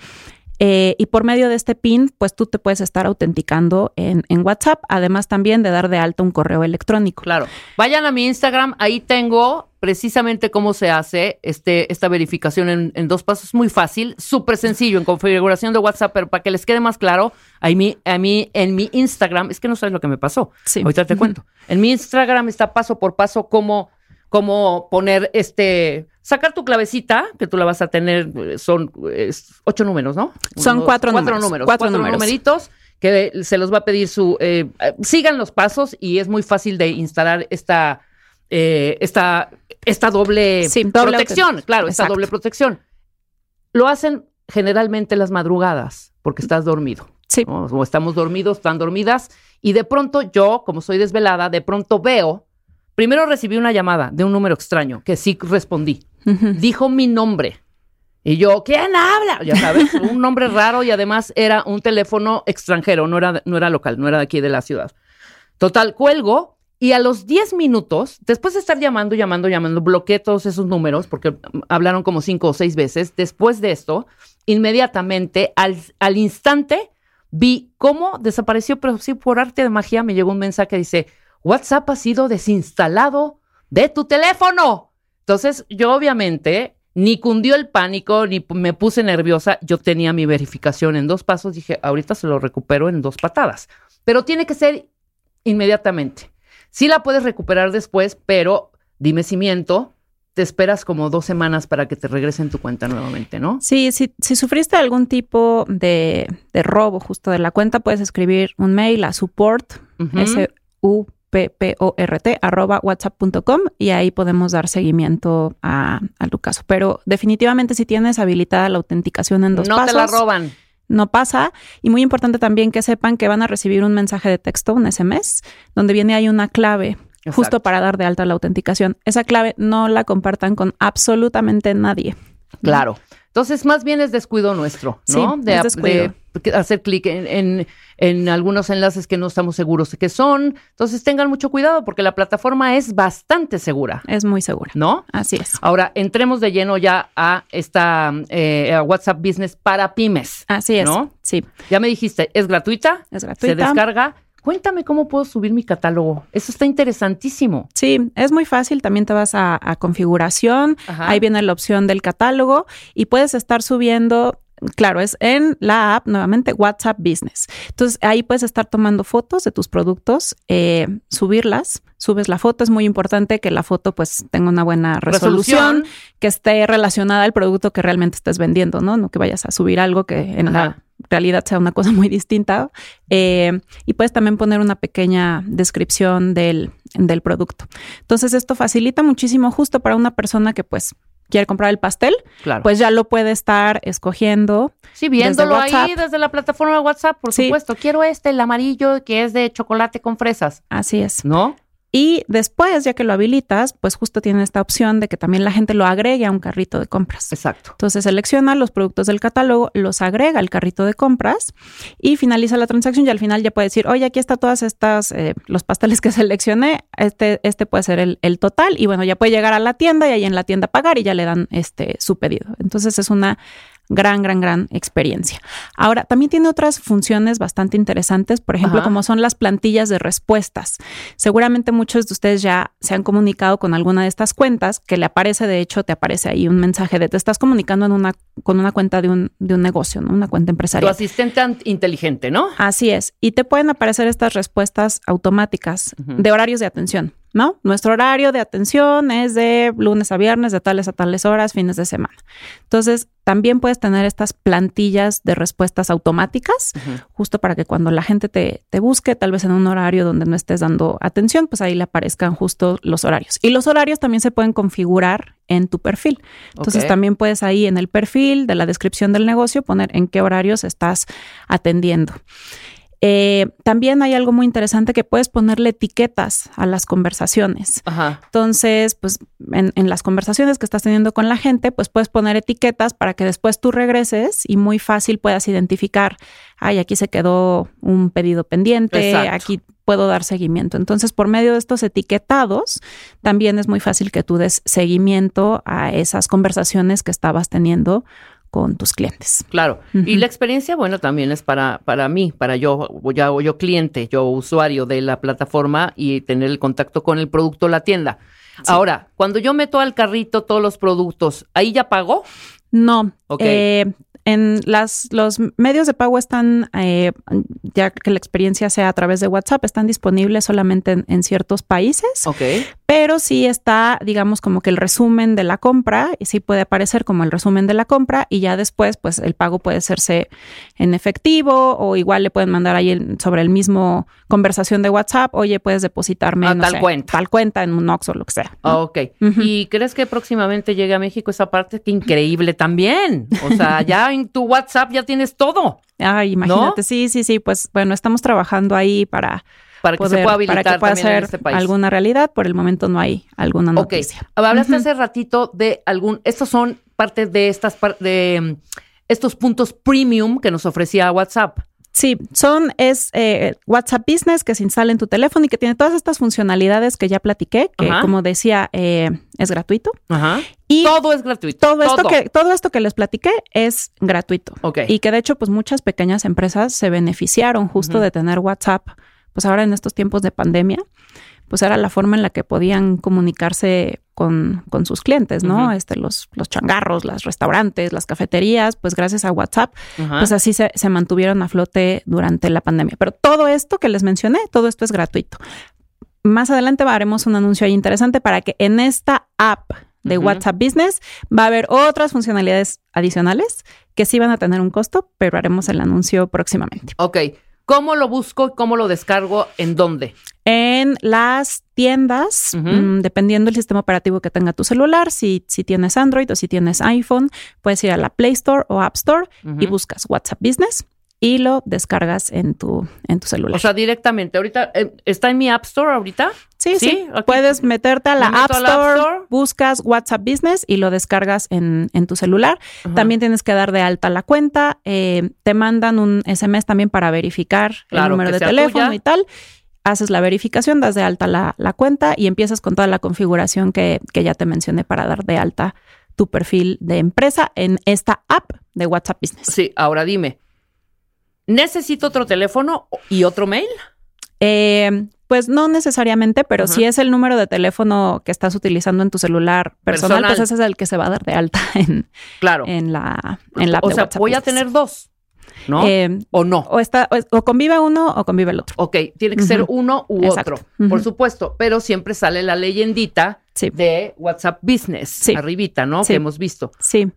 Eh, y por medio de este PIN, pues tú te puedes estar autenticando en, en WhatsApp, además también de dar de alta un correo electrónico. Claro. Vayan a mi Instagram, ahí tengo precisamente cómo se hace este, esta verificación en, en dos pasos. Muy fácil, súper sencillo en configuración de WhatsApp, pero para que les quede más claro, a mí, a mí en mi Instagram, es que no sabes lo que me pasó. Sí. Ahorita te cuento. En mi Instagram está paso por paso cómo, cómo poner este, sacar tu clavecita, que tú la vas a tener, eh, son eh, ocho números, ¿no? Son Uno, cuatro cuatro números, números. cuatro Cuatro, números. numeritos que se los va a pedir su... eh, sigan los pasos y es muy fácil de instalar esta, eh, esta, esta doble, Sí, doble protección. Claro, esta Exacto. doble protección. Lo hacen generalmente las madrugadas porque estás dormido. Sí. ¿no? O estamos dormidos, están dormidas. Y de pronto yo, como soy desvelada, de pronto veo... Primero recibí una llamada de un número extraño que sí respondí dijo mi nombre. Y yo, ¿quién habla? Ya sabes, un nombre raro y además era un teléfono extranjero, no era, no era local, no era de aquí de la ciudad. Total, cuelgo y a los 10 minutos, después de estar llamando, llamando, llamando, bloqueé todos esos números porque hablaron como cinco o seis veces. Después de esto, inmediatamente, al, al instante, vi cómo desapareció, pero sí por arte de magia me llegó un mensaje que dice, WhatsApp ha sido desinstalado de tu teléfono. Entonces, yo obviamente ni cundió el pánico, ni me puse nerviosa. Yo tenía mi verificación en dos pasos. Dije, ahorita se lo recupero en dos patadas. Pero tiene que ser inmediatamente. Sí la puedes recuperar después, pero dime si miento. Te esperas como dos semanas para que te regresen tu cuenta nuevamente, ¿no? Sí, si, si sufriste algún tipo de, de robo justo de la cuenta, puedes escribir un mail a support, Ujú. S-U-P-P-O-R-T, arroba whatsapp.com y ahí podemos dar seguimiento a, a tu caso. Pero definitivamente si tienes habilitada la autenticación en dos no pasos, te la roban. no pasa. Y muy importante también que sepan que van a recibir un mensaje de texto, un SMS, donde viene ahí una clave justo para dar de alta la autenticación. Esa clave no la compartan con absolutamente nadie. Claro. Entonces, más bien es descuido nuestro, ¿no? Sí, de, es descuido. de hacer clic en, en- en algunos enlaces que no estamos seguros de que son. Entonces, tengan mucho cuidado porque la plataforma es bastante segura, Es muy segura. ¿no? Así es. Ahora, entremos de lleno ya a esta eh, a WhatsApp Business para pymes. Así es. ¿No? Sí, Ya me dijiste, es gratuita, es se gratuita. descarga. Cuéntame cómo puedo subir mi catálogo. Eso está interesantísimo. Sí, es muy fácil. También te vas a, a configuración. Ajá. Ahí viene la opción del catálogo y puedes estar subiendo. Claro, es en la app nuevamente WhatsApp Business. Entonces ahí puedes estar tomando fotos de tus productos, eh, subirlas, subes la foto. Es muy importante que la foto pues tenga una buena resolución, Resolución. que esté relacionada al producto que realmente estés vendiendo, ¿no? No que vayas a subir algo que en la. Realidad sea una cosa muy distinta. Eh, y puedes también poner una pequeña descripción del, del producto. Entonces esto facilita muchísimo justo para una persona que pues quiere comprar el pastel, Claro. pues ya lo puede estar escogiendo. Sí, viéndolo desde ahí desde la plataforma de WhatsApp, por Sí. supuesto. Quiero este, el amarillo, que es de chocolate con fresas, Así es. ¿no? Y después, ya que lo habilitas, pues justo tiene esta opción de que también la gente lo agregue a un carrito de compras. Exacto. Entonces selecciona los productos del catálogo, los agrega al carrito de compras y finaliza la transacción y al final ya puede decir, oye, aquí está todas estas, eh, los pasteles que seleccioné, este, este puede ser el, el total y bueno, ya puede llegar a la tienda y ahí en la tienda pagar y ya le dan este su pedido. Entonces es una gran, gran, gran experiencia. Ahora, también tiene otras funciones bastante interesantes, por ejemplo, Ajá. como son las plantillas de respuestas. Seguramente muchos de ustedes ya se han comunicado con alguna de estas cuentas, que le aparece, de hecho, te aparece ahí un mensaje de te estás comunicando en una, con una cuenta de un, de un negocio, ¿no? Una cuenta Tu empresarial. asistente an- inteligente, ¿no? Así es. Y te pueden aparecer estas respuestas automáticas de horarios de atención, ¿no? Nuestro horario de atención es de lunes a viernes, de tales a tales horas, fines de semana. Entonces, también puedes tener estas plantillas de respuestas automáticas, justo para que cuando la gente te, te busque, tal vez en un horario donde no estés dando atención, pues ahí le aparezcan justo los horarios. Y los horarios también se pueden configurar en tu perfil. Entonces, también puedes ahí en el perfil de la descripción del negocio poner en qué horarios estás atendiendo. Eh, también hay algo muy interesante que puedes ponerle etiquetas a las conversaciones. Ajá. Entonces, pues en, en las conversaciones que estás teniendo con la gente, pues puedes poner etiquetas para que después tú regreses y muy fácil puedas identificar, ay, aquí se quedó un pedido pendiente, Exacto. aquí puedo dar seguimiento. Entonces, por medio de estos etiquetados, también es muy fácil que tú des seguimiento a esas conversaciones que estabas teniendo con tus clientes. Claro. Y la experiencia, bueno, también es para, para mí, para yo, ya, yo cliente, yo usuario de la plataforma y tener el contacto con el producto, la tienda. Ahora, cuando yo meto al carrito todos los productos, ¿ahí ya pagó? No. Ok. eh, en las, los medios de pago están, eh, ya que la experiencia sea a través de WhatsApp, están disponibles solamente en, en ciertos países, Ok. pero sí está, digamos, como que el resumen de la compra, y sí puede aparecer como el resumen de la compra, y ya después, pues el pago puede hacerse en efectivo, o igual le pueden mandar ahí el- sobre el mismo conversación de WhatsApp, oye, puedes depositarme A no tal sé, cuenta. tal cuenta en un Ox o lo que sea. ¿no? Ok. ¿Y crees que próximamente llegue a México esa parte? ¡Qué increíble también! O sea, ya en tu WhatsApp ya tienes todo. Ay, imagínate, sí, sí, sí, pues bueno, estamos trabajando ahí para, Para que se pueda habilitar para que pueda ser este país. alguna realidad. Por el momento no hay alguna noticia. Hablaste Ujú. hace ratito de algún. Estos son parte de estas de mm, estos puntos premium que nos ofrecía WhatsApp. Sí, son, es eh, WhatsApp Business que se instala en tu teléfono y que tiene todas estas funcionalidades que ya platiqué, que Ajá. como decía, eh, es gratuito. Ajá. Y Todo es gratuito. todo esto, que, todo esto que les platiqué es gratuito. Ok. Y que de hecho, pues muchas pequeñas empresas se beneficiaron justo de tener WhatsApp, pues ahora en estos tiempos de pandemia, pues era la forma en la que podían comunicarse con, con sus clientes, ¿no? Este, los, los changarros, los restaurantes, las cafeterías, pues gracias a WhatsApp, pues así se, se mantuvieron a flote durante la pandemia. Pero todo esto que les mencioné, todo esto es gratuito. Más adelante haremos un anuncio ahí interesante para que en esta app de. WhatsApp Business va a haber otras funcionalidades adicionales que sí van a tener un costo, pero haremos el anuncio próximamente. Ok. ¿Cómo lo busco cómo lo descargo? ¿En dónde? En las tiendas, mm, dependiendo del sistema operativo que tenga tu celular, si, si tienes Android o si tienes iPhone, puedes ir a la Play Store o App Store y buscas WhatsApp Business y lo descargas en tu, en tu celular. O sea, directamente. Ahorita, eh, ¿está en mi App Store ahorita? Sí, sí. Puedes meterte a la, Me App, a la App Store, buscas WhatsApp Business y lo descargas en, en tu celular. También tienes que dar de alta la cuenta. eh, te mandan un SMS también para verificar Claro, el número de teléfono tuya. y tal. Haces la verificación, das de alta la, la cuenta y empiezas con toda la configuración que, que ya te mencioné para dar de alta tu perfil de empresa en esta app de WhatsApp Business. Sí, ahora dime. ¿Necesito otro teléfono y otro mail? Eh, pues no necesariamente, pero Ajá. si es el número de teléfono que estás utilizando en tu celular personal, Personal. pues ese es el que se va a dar de alta en, Claro. en la, en la app o de sea, WhatsApp voy a tener dos, ¿no? Eh, ¿O no? o, está, o, o convive uno o convive el otro. Ok, tiene que ser uno u Exacto. otro, por supuesto, pero siempre sale la leyendita Sí. de WhatsApp Business, Sí. arribita, ¿no? Sí. Que hemos visto. Sí.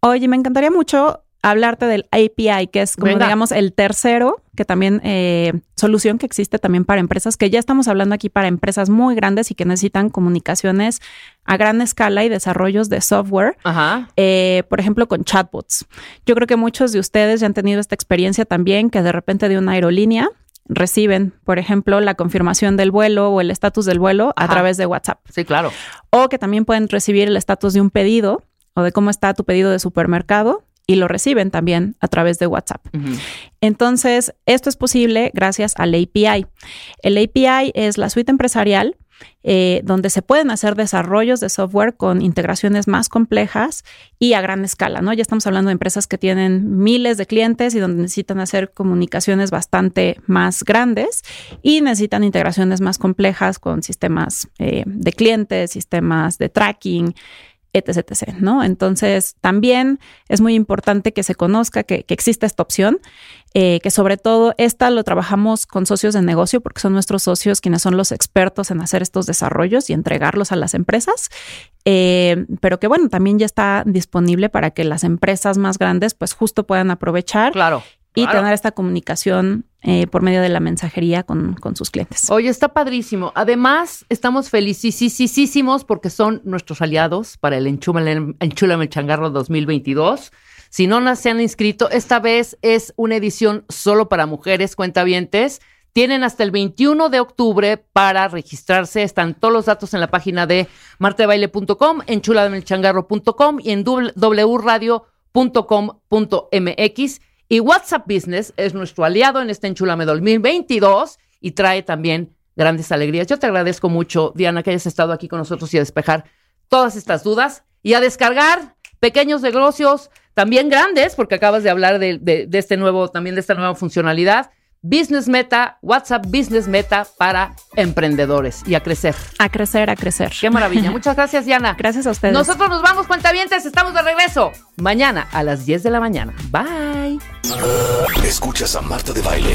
Oye, me encantaría mucho hablarte del API, que es como Venga. digamos el tercero, que también eh, solución que existe también para empresas, que ya estamos hablando aquí para empresas muy grandes y que necesitan comunicaciones a gran escala y desarrollos de software. Ajá. eh, por ejemplo, con chatbots. Yo creo que muchos de ustedes ya han tenido esta experiencia también, que de repente de una aerolínea reciben, por ejemplo, la confirmación del vuelo o el estatus del vuelo a Ajá. través de WhatsApp. Sí, claro. O que también pueden recibir el estatus de un pedido o de cómo está tu pedido de supermercado y lo reciben también a través de WhatsApp. Entonces, esto es posible gracias al API. El API es la suite empresarial eh, donde se pueden hacer desarrollos de software con integraciones más complejas y a gran escala, ¿no? Ya estamos hablando de empresas que tienen miles de clientes y donde necesitan hacer comunicaciones bastante más grandes y necesitan integraciones más complejas con sistemas eh, de clientes, sistemas de tracking, etc, etc, ¿no? Entonces, también es muy importante que se conozca que, que existe esta opción, eh, que sobre todo esta lo trabajamos con socios de negocio porque son nuestros socios quienes son los expertos en hacer estos desarrollos y entregarlos a las empresas, eh, pero que bueno, también ya está disponible para que las empresas más grandes pues justo puedan aprovechar Claro. y claro. tener esta comunicación eh, por medio de la mensajería con, con sus clientes. Oye, está padrísimo. Además, estamos felicísimos porque son nuestros aliados para el Enchúlame, Enchúlame el Changarro 2022. Si no se han inscrito, esta vez es una edición solo para mujeres cuentavientes. Tienen hasta el 21 de octubre para registrarse. Están todos los datos en la página de martebaile.com, en chulamelchangarro.com y en wradio.com.mx. Y WhatsApp Business es nuestro aliado en este Enchulame 2022 y trae también grandes alegrías. Yo te agradezco mucho, Diana, que hayas estado aquí con nosotros y a despejar todas estas dudas y a descargar pequeños negocios, también grandes, porque acabas de hablar de, este nuevo, también de esta nueva funcionalidad. Business Meta, WhatsApp Business Meta para emprendedores y a crecer. A crecer, a crecer. Qué maravilla. Muchas gracias, Diana. Gracias a ustedes. Nosotros nos vamos, cuentavientes. Estamos de regreso mañana a las 10 de la mañana. Bye. Escuchas a Marta de Baile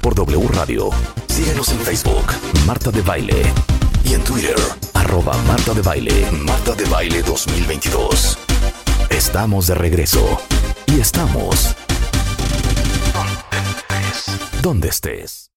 por W Radio. Síguenos en Facebook, Marta de Baile. Y en Twitter, arroba Marta de Baile, Marta de Baile 2022. Estamos de regreso. Y estamos... Donde estés.